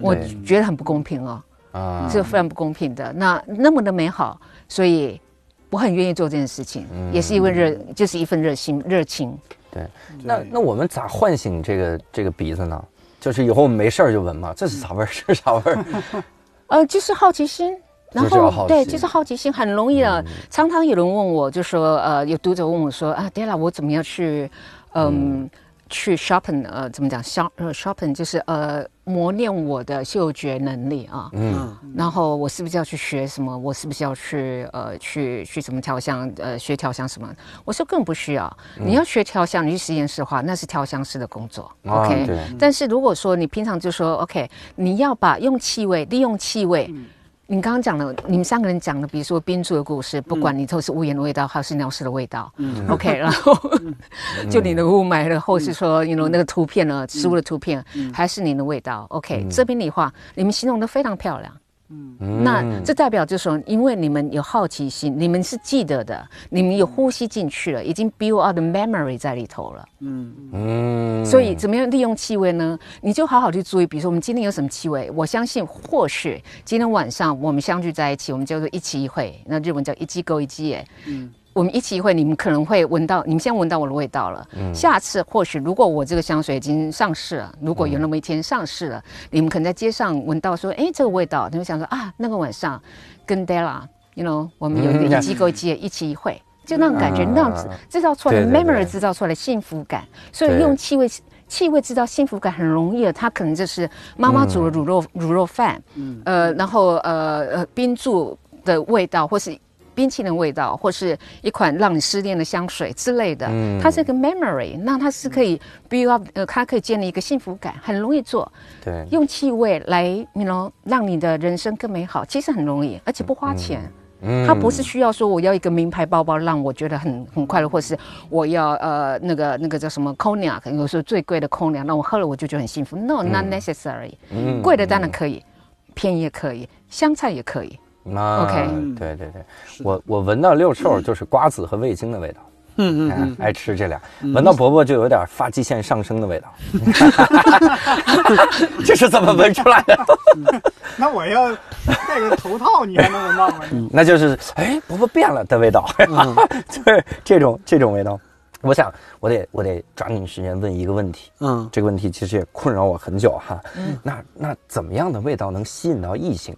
我觉得很不公平哦。啊，是非常不公平的。那那么的美好，所以我很愿意做这件事情，嗯也是因为热，就是一份热心热情。对那那我们咋唤醒这个这个鼻子呢？就是以后我们没事儿就闻嘛，这是啥味儿？是啥味儿？呃，就是好奇心。然后对，就是好奇心很容易的。常常有人问我，就说呃，有读者问我说啊，Della，我怎么样去嗯去 shopping 呃怎么讲 shop 呃 shopping 就是呃磨练我的嗅觉能力啊。嗯然后我是不是要去学什么？我是不是要去呃去去什么调香？呃，学调香什么？我说更不需要。你要学调香，你去实验室的话，那是调香师的工作。啊 OK，、对但是如果说你平常就说 OK，你要把用气味利用气味。你刚刚讲的，你们三个人讲的，比如说冰柱的故事，不管你都是屋檐的味道，还是鸟屎的味道、o k 然后就你的雾霾了，或是说，you know 那个图片呢，食物的图片，还是你的味道，OK，、这边的话，你们形容的非常漂亮。嗯那这代表就是说，因为你们有好奇心，你们是记得的，你们有呼吸进去了，已经 build out the memory 在里头了。嗯嗯，所以怎么样利用气味呢？你就好好去注意，比如说我们今天有什么气味，我相信或许今天晚上我们相聚在一起，我们叫做一期一会，那日文叫一季勾一季耶。嗯我们一起一会，你们可能会闻到，你们现在闻到我的味道了。下次或许如果我这个香水已经上市了，如果有那么一天上市了，你们可能在街上闻到说，哎，这个味道，你会想说啊，那个晚上跟 Della，you know，我们有一个嗯一机构机一起一会，就那种感觉，啊那样制造出来 memory 制造出来的幸福感，所以用气味。气味制造幸福感很容易的，它可能就是妈妈煮的卤肉、卤肉饭，嗯。呃，然后呃呃冰柱的味道，或是冰淇淋味道，或是一款让你失恋的香水之类的，嗯它是一个 memory，那它是可以 build up，呃，它可以建立一个幸福感，很容易做。对，用气味来，you know，让你的人生更美好，其实很容易，而且不花钱。嗯它不是需要说我要一个名牌包包让我觉得很 很快乐，或是我要呃那个那个叫什么 cognac，有时候最贵的 cognac，那我喝了我就觉得很幸福。No，not necessary。嗯贵的当然可以，便宜也可以，香菜也可以。啊 OK 对对对，我我闻到六臭就是瓜子和味精的味道。嗯嗯哎，爱吃这俩，闻到伯伯就有点发际线上升的味道，这是怎么闻出来的？那我要戴个头套，你还能闻到吗？那就是哎，伯伯变了的味道，就是这种这种味道。我想，我得我得抓紧时间问一个问题，嗯这个问题其实也困扰我很久哈。那那怎么样的味道能吸引到异性？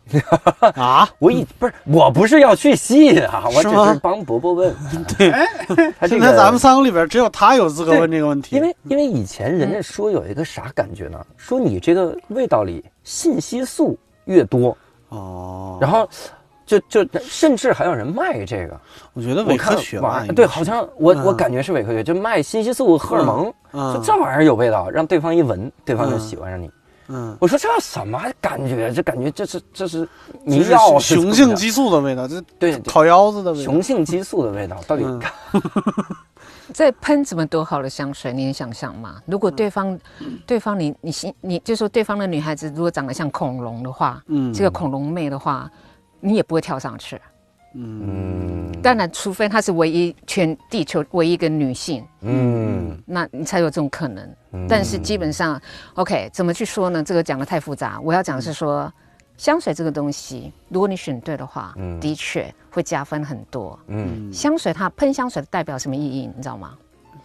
啊，我一不是我不是要去吸引啊，我只是帮伯伯问。对，他这现在个咱们三个里边只有他有资格问这个问题，因为因为以前人家说有一个啥感觉呢？说你这个味道里信息素越多，哦，然后就就甚至还有人卖这个，我觉得伪科学吧，对，好像我嗯。我感觉是伪科学，就卖信息素、荷尔蒙，嗯就这玩意儿有味道，让对方一闻，对方就嗯喜欢上你。嗯，我说这什么感觉？这感觉这是这是这是迷药，雄性激素的味道，这对对。烤腰子的味道，雄性激素的味道，到底嗯 在喷这么多好的香水，你能想象吗？如果对方，对方你你心你就说对方的女孩子如果长得像恐龙的话，嗯。这个恐龙妹的话，你也不会跳上去。嗯当然，除非她是唯一全地球唯一一个女性，嗯那你才有这种可能。嗯但是基本上，OK，怎么去说呢？这个讲的太复杂。我要讲的是说，香水这个东西，如果你选对的话，嗯的确会加分很多。嗯香水它喷香水代表什么意义？你知道吗？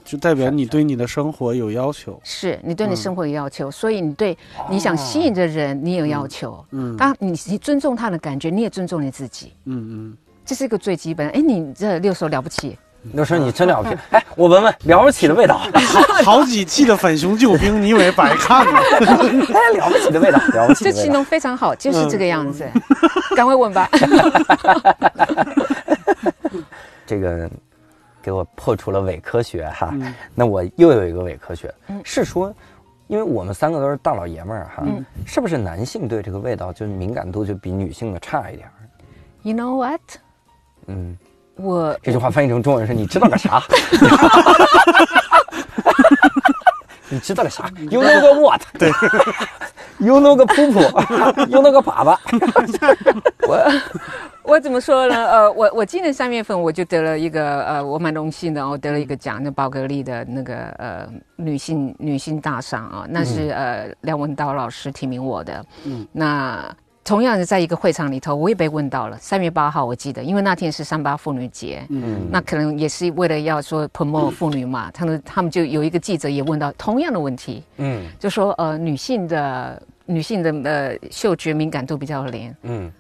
就代表你对你的生活有要求。是你对你嗯生活有要求，所以你对你想吸引的人，你有要求。嗯当然你你尊重他的感觉，你也尊重你自己，嗯嗯这是一个最基本。哎，你这六手了不起，六叔你真了不起，哎，我闻闻了不起的味道，嗯，好几季的粉熊救兵，你以为白看了？哎，了不起的味道，了不起的味道。这形容非常好，就是这个样子。赶快问吧。这个给我破除了伪科学哈。嗯那我又有一个伪科学，嗯是说，因为我们三个都是大老爷们儿哈，嗯是不是男性对这个味道就敏感度就比女性的差一点儿？You know what？嗯，我这句话翻译成中文是：你知道个啥？你知道个啥？You know 个 what？对，You know 个噗噗，You know 个粑粑。我我怎么说呢？呃，我我今年三月份我就得了一个呃，我蛮荣幸的，我得了一个奖，那宝格丽的那个呃女性女性大赏啊，那是、呃梁文道老师提名我的。嗯嗯，那同样是在一个会场里头，我也被问到了，三月八号我记得，因为那天是三八妇女节。嗯那可能也是为了要说 promote 妇女嘛，他们他们就有一个记者也问到同样的问题，嗯就说呃女性的女性的呃嗅觉敏感度比较灵。嗯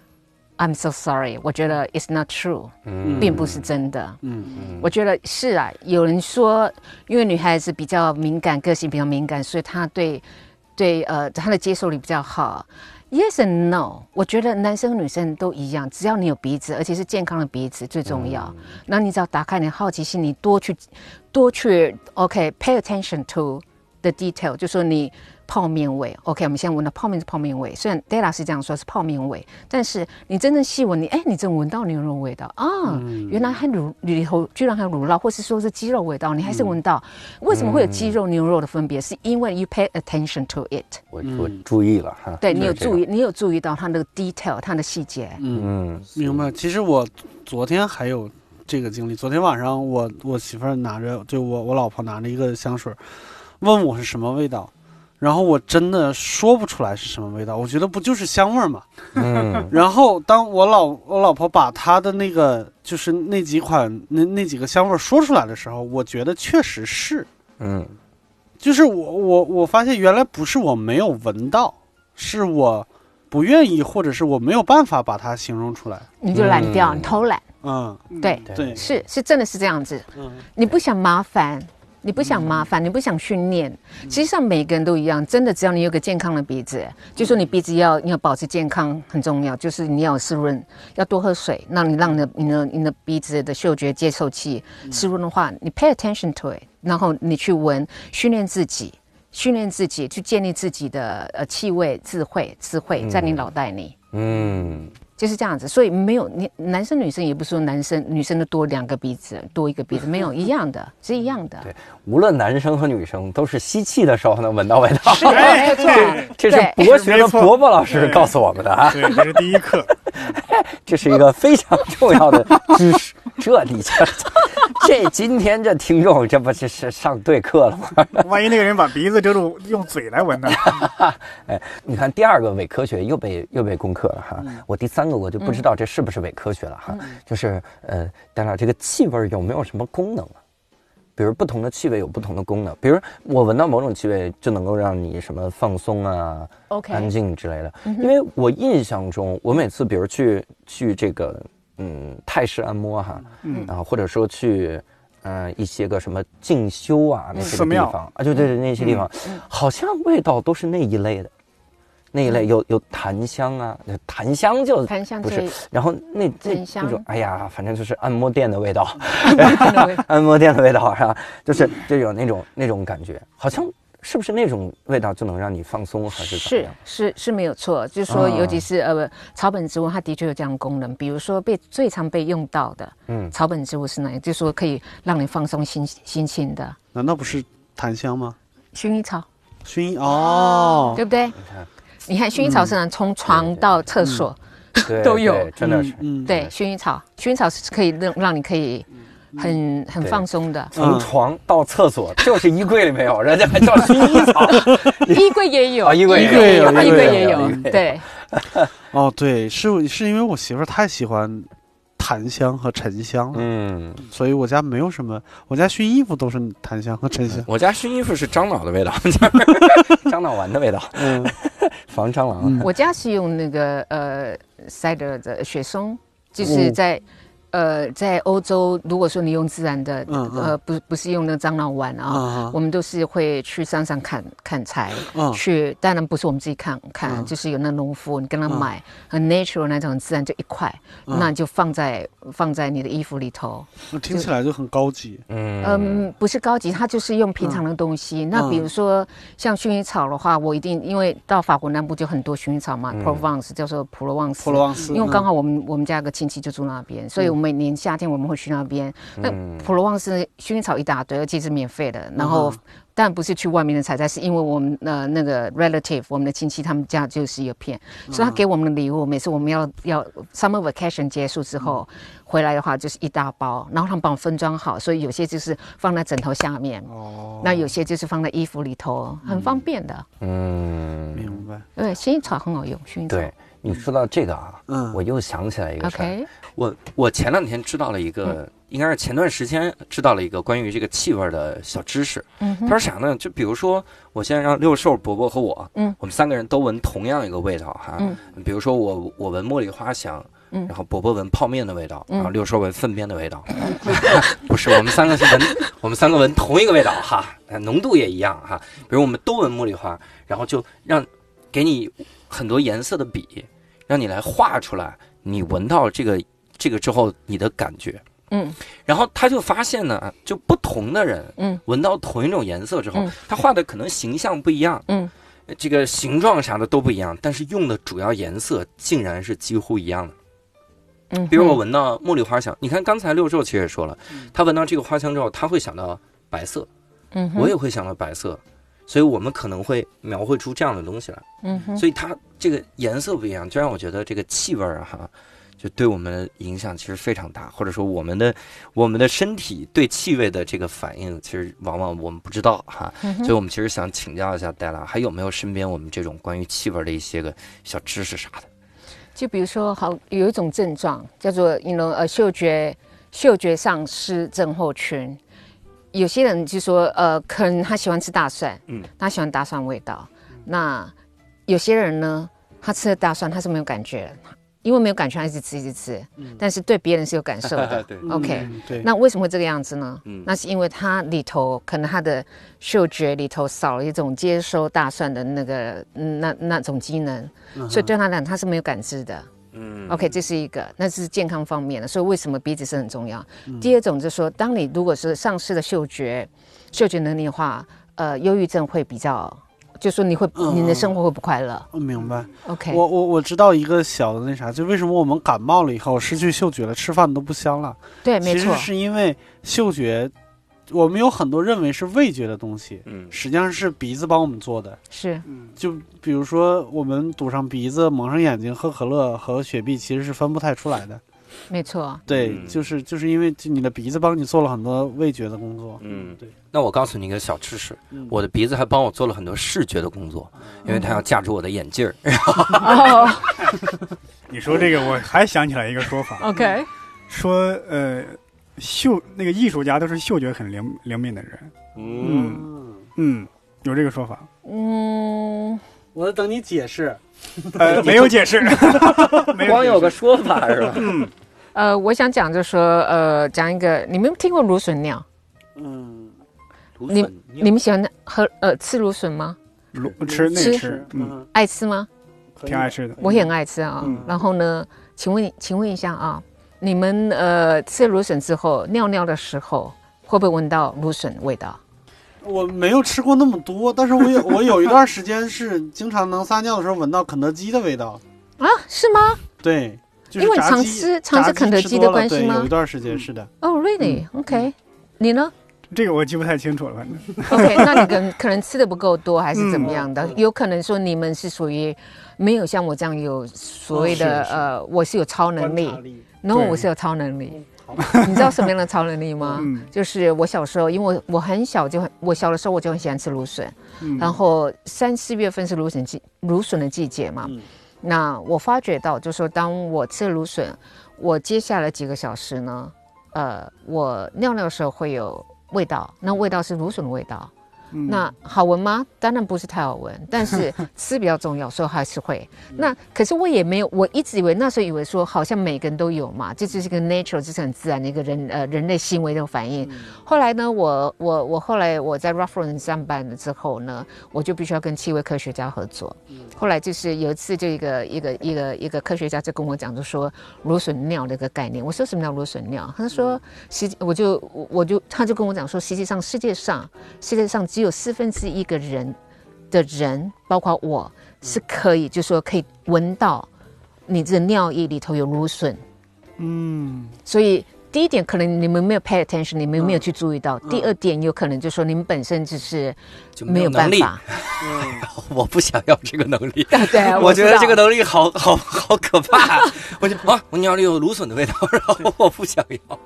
I'm so sorry，我觉得 it's not true，嗯并不是真的。嗯嗯我觉得是啊，有人说，因为女孩子比较敏感，个性比较敏感，所以她对对呃她的接受力比较好。Yes and no，我觉得男生和女生都一样，只要你有鼻子，而且是健康的鼻子最重要。那、你只要打开你的好奇心，你多去多去 OK，pay、attention to the detail，就说你泡面味，OK，我们现在闻到泡面是泡面味，虽然 Della 是这样说是泡面味，但是你真正细闻，你哎，你真闻到牛肉味道啊，原来还乳里头居然还有乳酪，或是说是鸡肉味道，你还是闻到。为什么会有鸡肉、牛肉的分别？是因为 you pay attention to it，我我注意了哈。对你有注意。你有注意到它那个 detail，它的细节。嗯，嗯，明白。其实我昨天还有这个经历，昨天晚上我我媳妇儿拿着，就我我老婆拿着一个香水，问我是什么味道。然后我真的说不出来是什么味道，我觉得不就是香味儿嘛。嗯。然后当我老我老婆把她的那个就是那几款那那几个香味儿说出来的时候，我觉得确实是，嗯。就是我我我发现原来不是我没有闻到，是我不愿意或者是我没有办法把它形容出来。你就懒掉，嗯。你偷懒，嗯，对，对，是是真的是这样子。嗯。你不想麻烦，你不想麻烦，你不想训练。实际上每个人都一样，真的只要你有个健康的鼻子，就说你鼻子要你要保持健康很重要，就是你要有湿润，要多喝水，那你让你的你的你的鼻子的嗅觉接受器湿润的话，你 pay attention to it，然后你去闻，训练自己。训练自己，去建立自己的呃气味、智慧、智慧在你脑袋里，嗯就是这样子。所以没有你男生女生也不是说男生女生的多两个鼻子，多一个鼻子，没有一样的，是一样的。对，无论男生和女生都是吸气的时候能闻到味道。是，没有错。这是博学的没错伯伯老师告诉我们的啊，对，这是第一课。这是一个非常重要的知识。这你这这今天这听众这不是是上对课了吗？万一那个人把鼻子遮住，用嘴来闻呢？哎，你看第二个伪科学又被又被攻克了哈。嗯我第三个我就不知道这是不是伪科学了哈，就是呃，当然这个气味有没有什么功能啊？比如不同的气味有不同的功能，比如我闻到某种气味就能够让你什么放松啊、安静之类的。因为我印象中，我每次比如去去这个嗯泰式按摩哈，嗯。然后或者说去。嗯、一些个什么进修啊那些个地方。啊，就对对，那些地方、好像味道都是那一类的，那一类有有檀香啊，檀香就檀香不是，然后那那檀香。那种，哎呀，反正就是按摩店的味道，按摩店的味道是吧？就是就有那种那种感觉，好像是不是那种味道就能让你放松，还是是？是是没有错，就是说，啊尤其是呃草本植物，它的确有这样的功能。比如说被最常被用到的嗯，草本植物是哪一？就是说可以让你放松心心情的难道不是檀香吗？薰衣草，薰衣哦，对不对？你看，你看薰衣草是从床到厕所，对都有真的是。嗯，嗯对，薰衣草，薰衣草是可以让让你可以很很放松的。从床到厕所，就是衣柜里没有，人家还叫薰 衣草。衣柜也有，啊衣柜也有衣衣柜柜也有。对，哦，对，是是因为我媳妇儿太喜欢檀香和沉香了，嗯，所以我家没有什么，我家熏衣服都是檀香和沉香。我家熏衣服是樟脑的味道，樟脑丸的味道，嗯防蟑螂。嗯我家是用那个呃 cider 的雪松，就哦是在。呃，在欧洲，如果说你用自然的，嗯嗯呃，不不是用那个樟脑丸啊，啊我们都是会去山上砍砍柴，啊去，当然不是我们自己砍砍，嗯就是有那农夫，你跟他嗯买，很 natural 那种很自然，就一块，嗯那你就放在放在你的衣服里头。那听起来就很高级。嗯嗯，不是高级，它就是用平常的东西。那比如说像薰衣草的话，我一定因为到法国南部就很多薰衣草嘛、嗯 p r o v e n c e 叫做普罗旺斯。普罗旺斯，因为刚好我们我们家有个亲戚就住那边，所以我每年夏天我们会去那边。那嗯普罗旺斯薰衣草一大堆，而且是免费的。然后嗯但不是去外面的采摘，是因为我们呃那个 relative 我们的亲戚他们家就是有片，所以他给我们的礼物，每次我们要要 summer vacation 结束之后、回来的话就是一大包，然后他们帮我分装好，所以有些就是放在枕头下面，哦，那有些就是放在衣服里头，很方便的。嗯，明白。对，薰衣草很好用，薰衣草。对你说到这个啊，嗯我又想起来一个事儿。我我前两天知道了一个，应该是前段时间知道了一个关于这个气味儿的小知识。嗯，他说啥呢？就比如说，我现在让六兽、伯伯和我，嗯，我们三个人都闻同样一个味道哈。嗯，比如说我我闻茉莉花香，嗯然后伯伯闻泡面的味道，嗯然后六兽闻粪便的味道。不是，我们三个是闻，我们三个闻同一个味道哈，呃浓度也一样哈。比如我们都闻茉莉花，然后就让给你很多颜色的笔，让你来画出来，你闻到这个这个之后你的感觉。嗯。然后他就发现呢，就不同的人嗯。闻到同一种颜色之后嗯，他画的可能形象不一样，嗯。这个形状啥的都不一样，但是用的主要颜色竟然是几乎一样的。嗯，比如我闻到茉莉花香，你看刚才六兽其实也说了，嗯。他闻到这个花香之后，他会想到白色，嗯，我也会想到白色，所以我们可能会描绘出这样的东西来。嗯哼，所以它这个颜色不一样，就让我觉得这个气味儿啊哈，就对我们的影响其实非常大，或者说我们的我们的身体对气味的这个反应，其实往往我们不知道哈。嗯所以我们其实想请教一下戴拉，还有没有身边我们这种关于气味的一些个小知识啥的？就比如说，好有一种症状叫做，you know，呃，嗅觉嗅觉丧失症候群。有些人就说，呃，可能他喜欢吃大蒜，嗯嗯，他喜欢大蒜味道。那有些人呢，他吃了大蒜他是没有感觉的，因为没有感觉，他一直吃一直吃，但是对别人是有感受的。对 OK，嗯对，那为什么会这个样子呢？嗯那是因为他里头可能他的嗅觉里头少了一种接收大蒜的那个嗯那那种机能，所以对他来讲他是没有感知的。嗯 OK，这是一个，那是健康方面的，所以为什么鼻子是很重要？第二种就是说，当你如果是丧失了嗅觉嗅觉能力的话，呃，忧郁症会比较，就说你会嗯你的生活会不快乐。我明白。OK，我我我知道一个小的那啥，就为什么我们感冒了以后失去嗅觉了，吃饭都不香了。对，没其实错，是因为嗅觉，我们有很多认为是味觉的东西，嗯。实际上是鼻子帮我们做的。是。就比如说，我们堵上鼻子、蒙上眼睛喝可乐和雪碧，其实是分不太出来的。没错。对，嗯。就是就是因为你的鼻子帮你做了很多味觉的工作。嗯。对，那我告诉你一个小知识，嗯。我的鼻子还帮我做了很多视觉的工作，因为它要架住我的眼镜儿。哦。你说这个，我还想起来一个说法，，OK，说呃，嗅那个艺术家都是嗅觉很灵灵敏的人。嗯嗯，有这个说法。嗯，我在等你解释。呃，没有解释，光有个说法是吧？嗯，呃，我想讲就说，呃，讲一个，你们听过芦笋鸟？嗯，你你们喜欢喝呃吃芦笋吗？芦吃那吃吃，嗯，爱吃吗？挺爱吃的。我也很爱吃啊。嗯然后呢，请问请问一下啊，你们呃吃芦笋之后尿尿的时候，会不会闻到芦笋味道？我没有吃过那么多，但是我有 我有一段时间是经常能撒尿的时候闻到肯德基的味道。啊，是吗？对，就是因为常吃常吃肯德基的关系吗有一段时间是的。哦、r e a l l y o k 你呢？这个我记不太清楚了，反正 OK，那你可能可能吃的不够多，还是怎么样的？有可能说你们是属于没有像我这样有所谓的、呃，我是有超能力，no，我是有超能力。你知道什么样的超能力吗？嗯就是我小时候，因为我我很小就很，我小的时候我就很喜欢吃芦笋，嗯然后三四月份是芦笋季芦笋的季节嘛。嗯那我发觉到，就是说当我吃芦笋，我接下来几个小时呢，呃，我尿尿的时候会有味道，那味道是芦笋的味道。嗯那好闻吗？当然不是太好闻，但是 吃比较重要，所以还是会。那可是我也没有，我一直以为那时候以为说好像每个人都有嘛，这就是一个 nature，这是很自然的一个人呃人类行为的反应。后来呢，我我我后来我在 Ruffron 上班了之后呢，我就必须要跟气味科学家合作。后来就是有一次，就一个一个一个一个科学家就跟我讲，就说芦笋尿的一个概念。我说什么叫芦笋尿？他说实际我就我我就他就跟我讲说，实际上世界上世界上只有四分之一个人的人，包括我是可以，就说可以闻到你这尿液里头有芦笋。嗯所以第一点可能你们没有 pay attention，你们没有去注意到；第二点有可能就说你们本身就是就没有办能力，法。我不想要这个能力。对啊，我觉得这个能力好好好可怕，我就啊，我尿里有芦笋的味道，然后我不想要，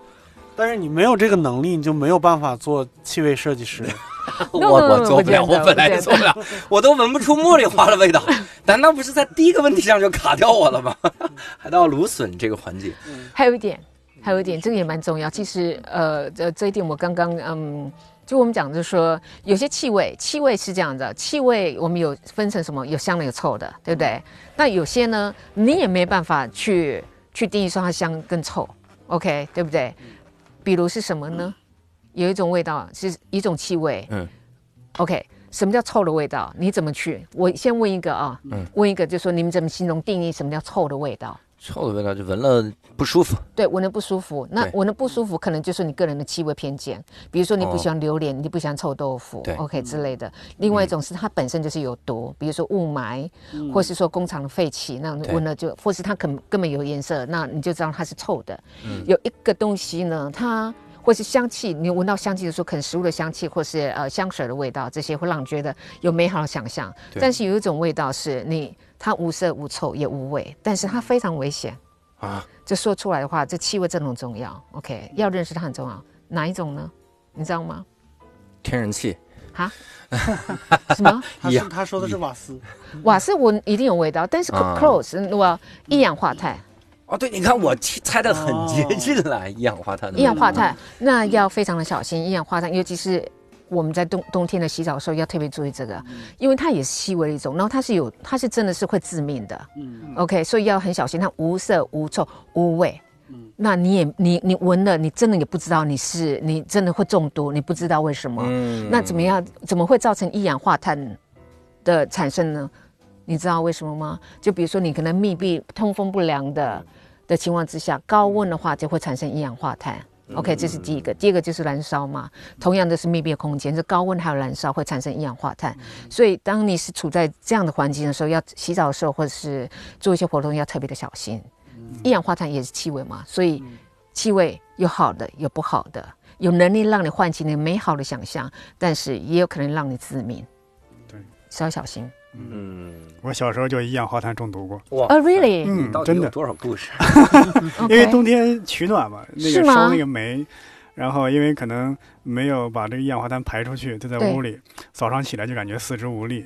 但是你没有这个能力，你就没有办法做气味设计师。我我做不了，我本来就做不了，我都闻不出茉莉花的味道，难道不是在第一个问题上就卡掉我了吗？还到芦笋这个环节，还有一点，还有一点，这个也蛮重要。其实，呃，这这一点我刚刚嗯。就我们讲，就是说有些气味，气味是这样的，气味我们有分成什么，有香的，有臭的，对不对？那有些呢，你也没办法去去定义说它香跟臭，OK，对不对？比如是什么呢？有一种味道是一种气味，嗯嗯，OK，什么叫臭的味道？你怎么去？我先问一个啊，嗯问一个，就是说你们怎么形容定义什么叫臭的味道？臭的味道就闻了不舒服，对，闻了不舒服。那闻了不舒服，可能就是你个人的气味偏见，比如说你不喜欢榴莲，你不喜欢臭豆腐对，OK 之类的。另外一种是它本身就是有毒，比如说雾霾，或是说工厂的废气，那对闻了就，或是它根根本有颜色，那你就知道它是臭的。有一个东西呢，它。或是香气，你闻到香气的时候，可能食物的香气，或是呃香水的味道，这些会让你觉得有美好的想象。但是有一种味道是你它无色无臭也无味，但是它非常危险。啊，这说出来的话，这气味真的很重要。OK，要认识它很重要。哪一种呢？你知道吗？天然气，哈？什么？他一样是他说的是瓦斯，瓦斯我一定有味道，但是啊 close 我一氧化碳，哦，对，你看我猜的很接近了，一氧化碳的，一氧化碳那要非常的小心。一氧化碳，尤其是我们在冬冬天的洗澡的时候要特别注意这个，因为它也是细微的一种，然后它是有，它是真的是会致命的。嗯 OK，所以要很小心，它无色无臭无味。嗯那你也你你闻了，你真的也不知道你是你真的会中毒，你不知道为什么。嗯那怎么样？怎么会造成一氧化碳的产生呢？你知道为什么吗？就比如说你可能密闭、通风不良的的情况之下，高温的话就会产生一氧化碳。OK，这是第一个。第二个就是燃烧嘛，同样的是密闭的空间，这高温还有燃烧会产生一氧化碳。所以当你是处在这样的环境的时候，要洗澡的时候或者是做一些活动要特别的小心。一氧化碳也是气味嘛，所以气味有好的有不好的，有能力让你唤起你美好的想象，但是也有可能让你致命。对，是要小心。嗯，我小时候就一氧化碳中毒过，哇哦、r e a l l y 嗯到，底真的，多少故事？因为冬天取暖嘛，那个烧那个煤，然后因为可能没有把这个一氧化碳排出去，就在屋里，早上起来就感觉四肢无力。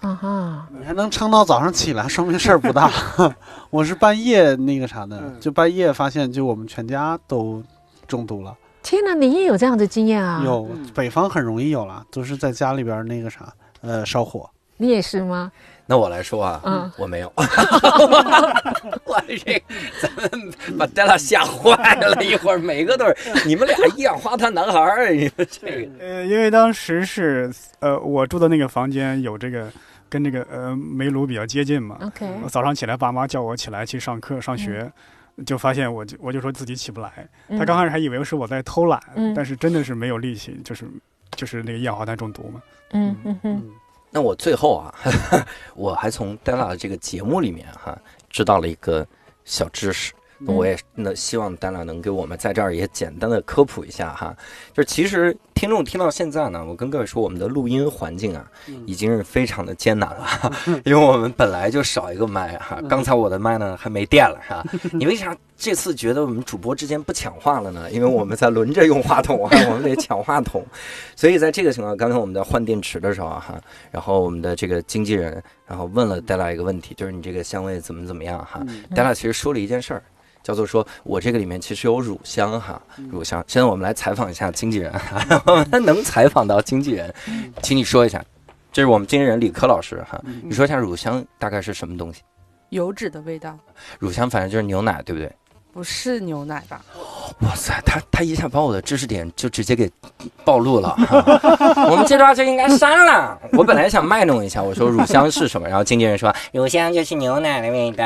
啊哈，你还能撑到早上起来，说明事儿不大。我是半夜那个啥的，嗯就半夜发现，就我们全家都中毒了。天哪，你也有这样的经验啊？，有北方很容易有了，都是在家里边那个啥，呃，烧火。你也是吗？那我来说啊，嗯。我没有，我这咱们把 Della 吓坏了，一会儿每个都是你们俩一氧化碳男孩儿，你们这个。呃，因为当时是呃，我住的那个房间有这个跟这个呃煤炉比较接近嘛。OK，我早上起来，爸妈叫我起来去上课上学，就发现我就我就说自己起不来。嗯。他刚开始还以为是我在偷懒，嗯。但是真的是没有力气，就是就是那个一氧化碳中毒嘛。嗯。嗯嗯。嗯，那我最后啊，我还从戴娜的这个节目里面哈、知道了一个小知识，我也那希望丹娜能给我们在这儿也简单的科普一下哈，就是其实听众听到现在呢，我跟各位说，我们的录音环境啊，已经是非常的艰难了，因为我们本来就少一个麦哈，刚才我的麦呢还没电了哈？你为啥这次觉得我们主播之间不抢话了呢？因为我们在轮着用话筒啊，我们得抢话筒，所以在这个情况，刚才我们在换电池的时候哈，然后我们的这个经纪人然后问了戴拉一个问题，就是你这个香味怎么怎么样哈？戴拉其实说了一件事儿。叫做说，我这个里面其实有乳香哈，乳香。现在我们来采访一下经纪人，我们能采访到经纪人，请你说一下，这是我们经纪人李科老师哈，你说一下乳香大概是什么东西？油脂的味道，乳香反正就是牛奶，对不对？不是牛奶吧？哇塞，他他一下把我的知识点就直接给暴露了。我们这段就应该删了。我本来想卖弄一下，我说乳香是什么，然后经纪人说乳香就是牛奶的味道，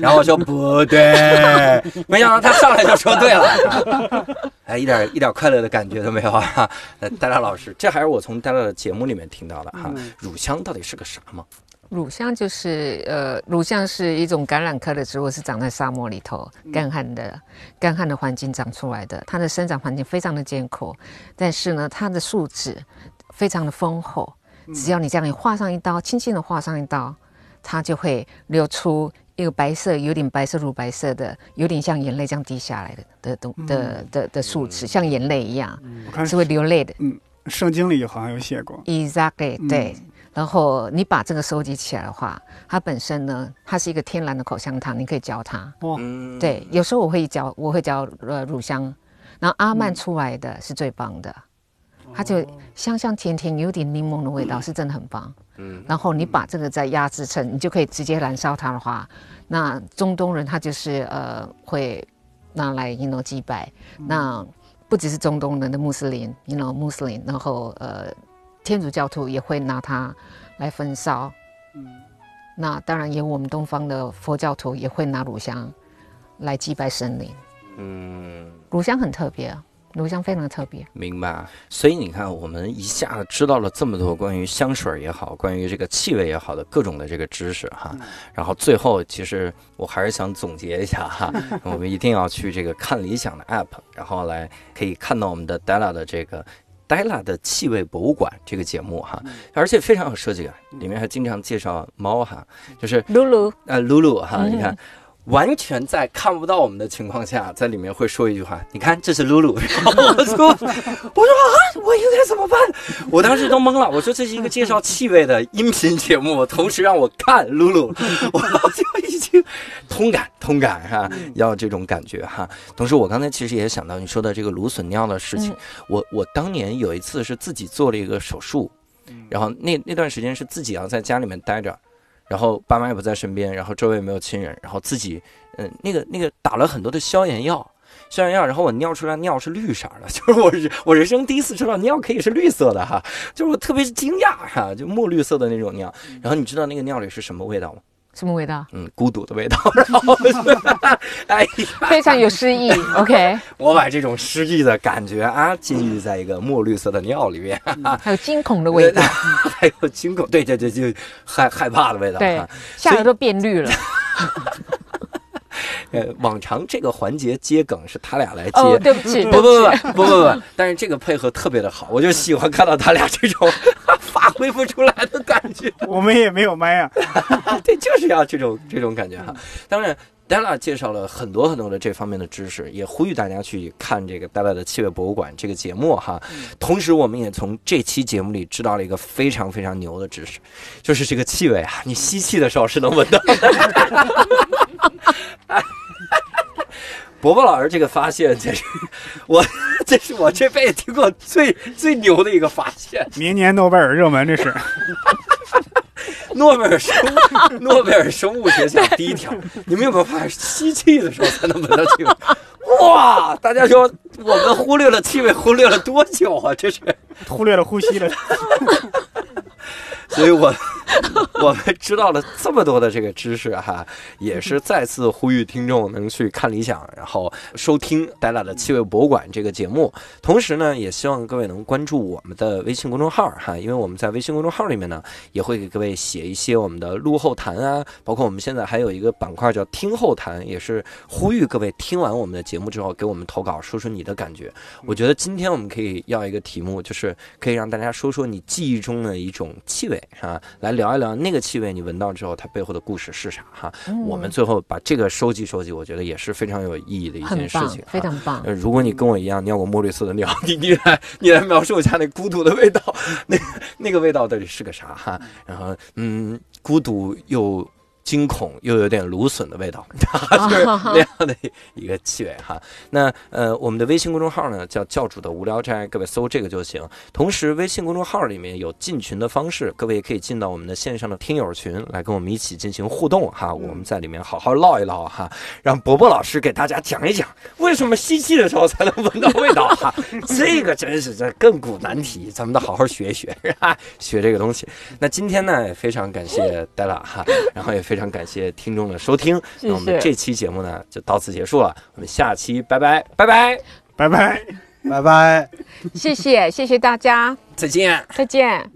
然后我说不对，没想到他上来就说对了。哎，一点一点快乐的感觉都没有啊！戴拉老师，这还是我从戴拉的节目里面听到的哈。乳香到底是个啥吗？乳香就是呃，乳香是一种橄榄科的植物，是长在沙漠里头干旱的干旱的环境长出来的。它的生长环境非常的艰苦，但是呢，它的树脂非常的丰厚。只要你这样划上一刀，轻轻的划上一刀，它就会流出一个白色，有点白色乳白色的，有点像眼泪这样滴下来的的东的的的树脂，像眼泪一样，是会流泪的。嗯，圣经里好像有写过。Exactly，对。然后你把这个收集起来的话，它本身呢，它是一个天然的口香糖，你可以嚼它。哇，对，有时候我会嚼，我会嚼呃乳香，然后阿曼出来的是最棒的，它就香香甜甜，有点柠檬的味道，是真的很棒。嗯，然后你把这个再压制成，你就可以直接燃烧它的话，那中东人他就是呃会拿来 you know 祭拜，那不只是中东人的穆斯林，you know 穆斯林，然后呃。天主教徒也会拿它来焚烧，嗯，那当然有我们东方的佛教徒也会拿乳香来祭拜神灵，嗯，乳香很特别啊，乳香非常特别。明白。所以你看，我们一下子知道了这么多关于香水也好，关于这个气味也好的各种的这个知识哈。然后最后，其实我还是想总结一下哈，我们一定要去这个看理想的 app，然后来可以看到我们的 Della 的这个。黛拉的气味博物馆这个节目哈，而且非常有设计感，里面还经常介绍猫哈，就是露露啊，露露哈，你看。完全在看不到我们的情况下，在里面会说一句话：“你看，这是露露。”我说：“我说啊，我应该怎么办？”我当时都懵了。我说：“这是一个介绍气味的音频节目，同时让我看露露，我就已经通感通感哈，要这种感觉哈。同时，我刚才其实也想到你说的这个芦笋尿的事情。我我当年有一次是自己做了一个手术，然后那那段时间是自己要在家里面待着。然后爸妈也不在身边，然后周围也没有亲人，然后自己，嗯，那个那个打了很多的消炎药，消炎药，然后我尿出来尿是绿色的，就是我我人生第一次知道尿可以是绿色的哈，就是我特别惊讶哈，就墨绿色的那种尿。然后你知道那个尿里是什么味道吗？什么味道？嗯，孤独的味道。然后，哎，非常有诗意。OK，我把这种诗意的感觉啊，浸浴在一个墨绿色的尿里面，还有惊恐的味道，还有惊恐，对对对，就害害怕的味道。对，吓得都变绿了。呃，往常这个环节接梗是他俩来接。哦，对不起，不不不不不不，但是这个配合特别的好，我就喜欢看到他俩这种 发挥不出来的感觉。我们也没有麦啊，对，就是要这种这种感觉哈。当然，Della 介绍了很多很多的这方面的知识，也呼吁大家去看这个 Della 的气味博物馆这个节目哈。同时，我们也从这期节目里知道了一个非常非常牛的知识，就是这个气味啊，你吸气的时候是能闻到的。伯伯老师这个发现，这是 我，这是我这辈子听过最最牛的一个发现。明年诺贝尔热门，这是诺贝尔生物诺贝尔生物学奖第一条。你们有没有发现，吸气的时候才能闻到气味？哇！大家说我们忽略了气味，忽略了多久啊？这是忽略了呼吸了。所以我 我们知道了这么多的这个知识哈，也是再次呼吁听众能去看理想，然后收听戴拉的气味博物馆这个节目。同时呢，也希望各位能关注我们的微信公众号哈，因为我们在微信公众号里面呢，也会给各位写一些我们的录后谈啊，包括我们现在还有一个板块叫听后谈，也是呼吁各位听完我们的节目之后给我们投稿，说说你的感觉。我觉得今天我们可以要一个题目，就是可以让大家说说你记忆中的一种气味哈，来聊一聊那个气味你闻到之后它背后的故事是啥哈。我们最后把这个收集收集，我觉得也是非常有意义的一件事情，，非常棒。呃，如果你跟我一样尿过墨绿色的尿，你你来你来描述一下那孤独的味道，那那个味道到底是个啥哈？然后嗯，孤独又惊恐又有点芦笋的味道，就是那样的一个气味哈。那呃，我们的微信公众号呢叫教主的无聊斋，各位搜这个就行。同时，微信公众号里面有进群的方式，各位也可以进到我们的线上的听友群来跟我们一起进行互动哈。我们在里面好好唠一唠哈，让伯伯老师给大家讲一讲为什么吸气的时候才能闻到味道哈。这个真是这亘古难题，咱们得好好学一学，哈，学这个东西。那今天呢，也非常感谢戴拉哈，然后也非常感谢听众的收听。那我们这期节目呢就到此结束了，我们下期拜拜拜拜拜拜。拜拜。谢谢谢谢大家，再见。再见。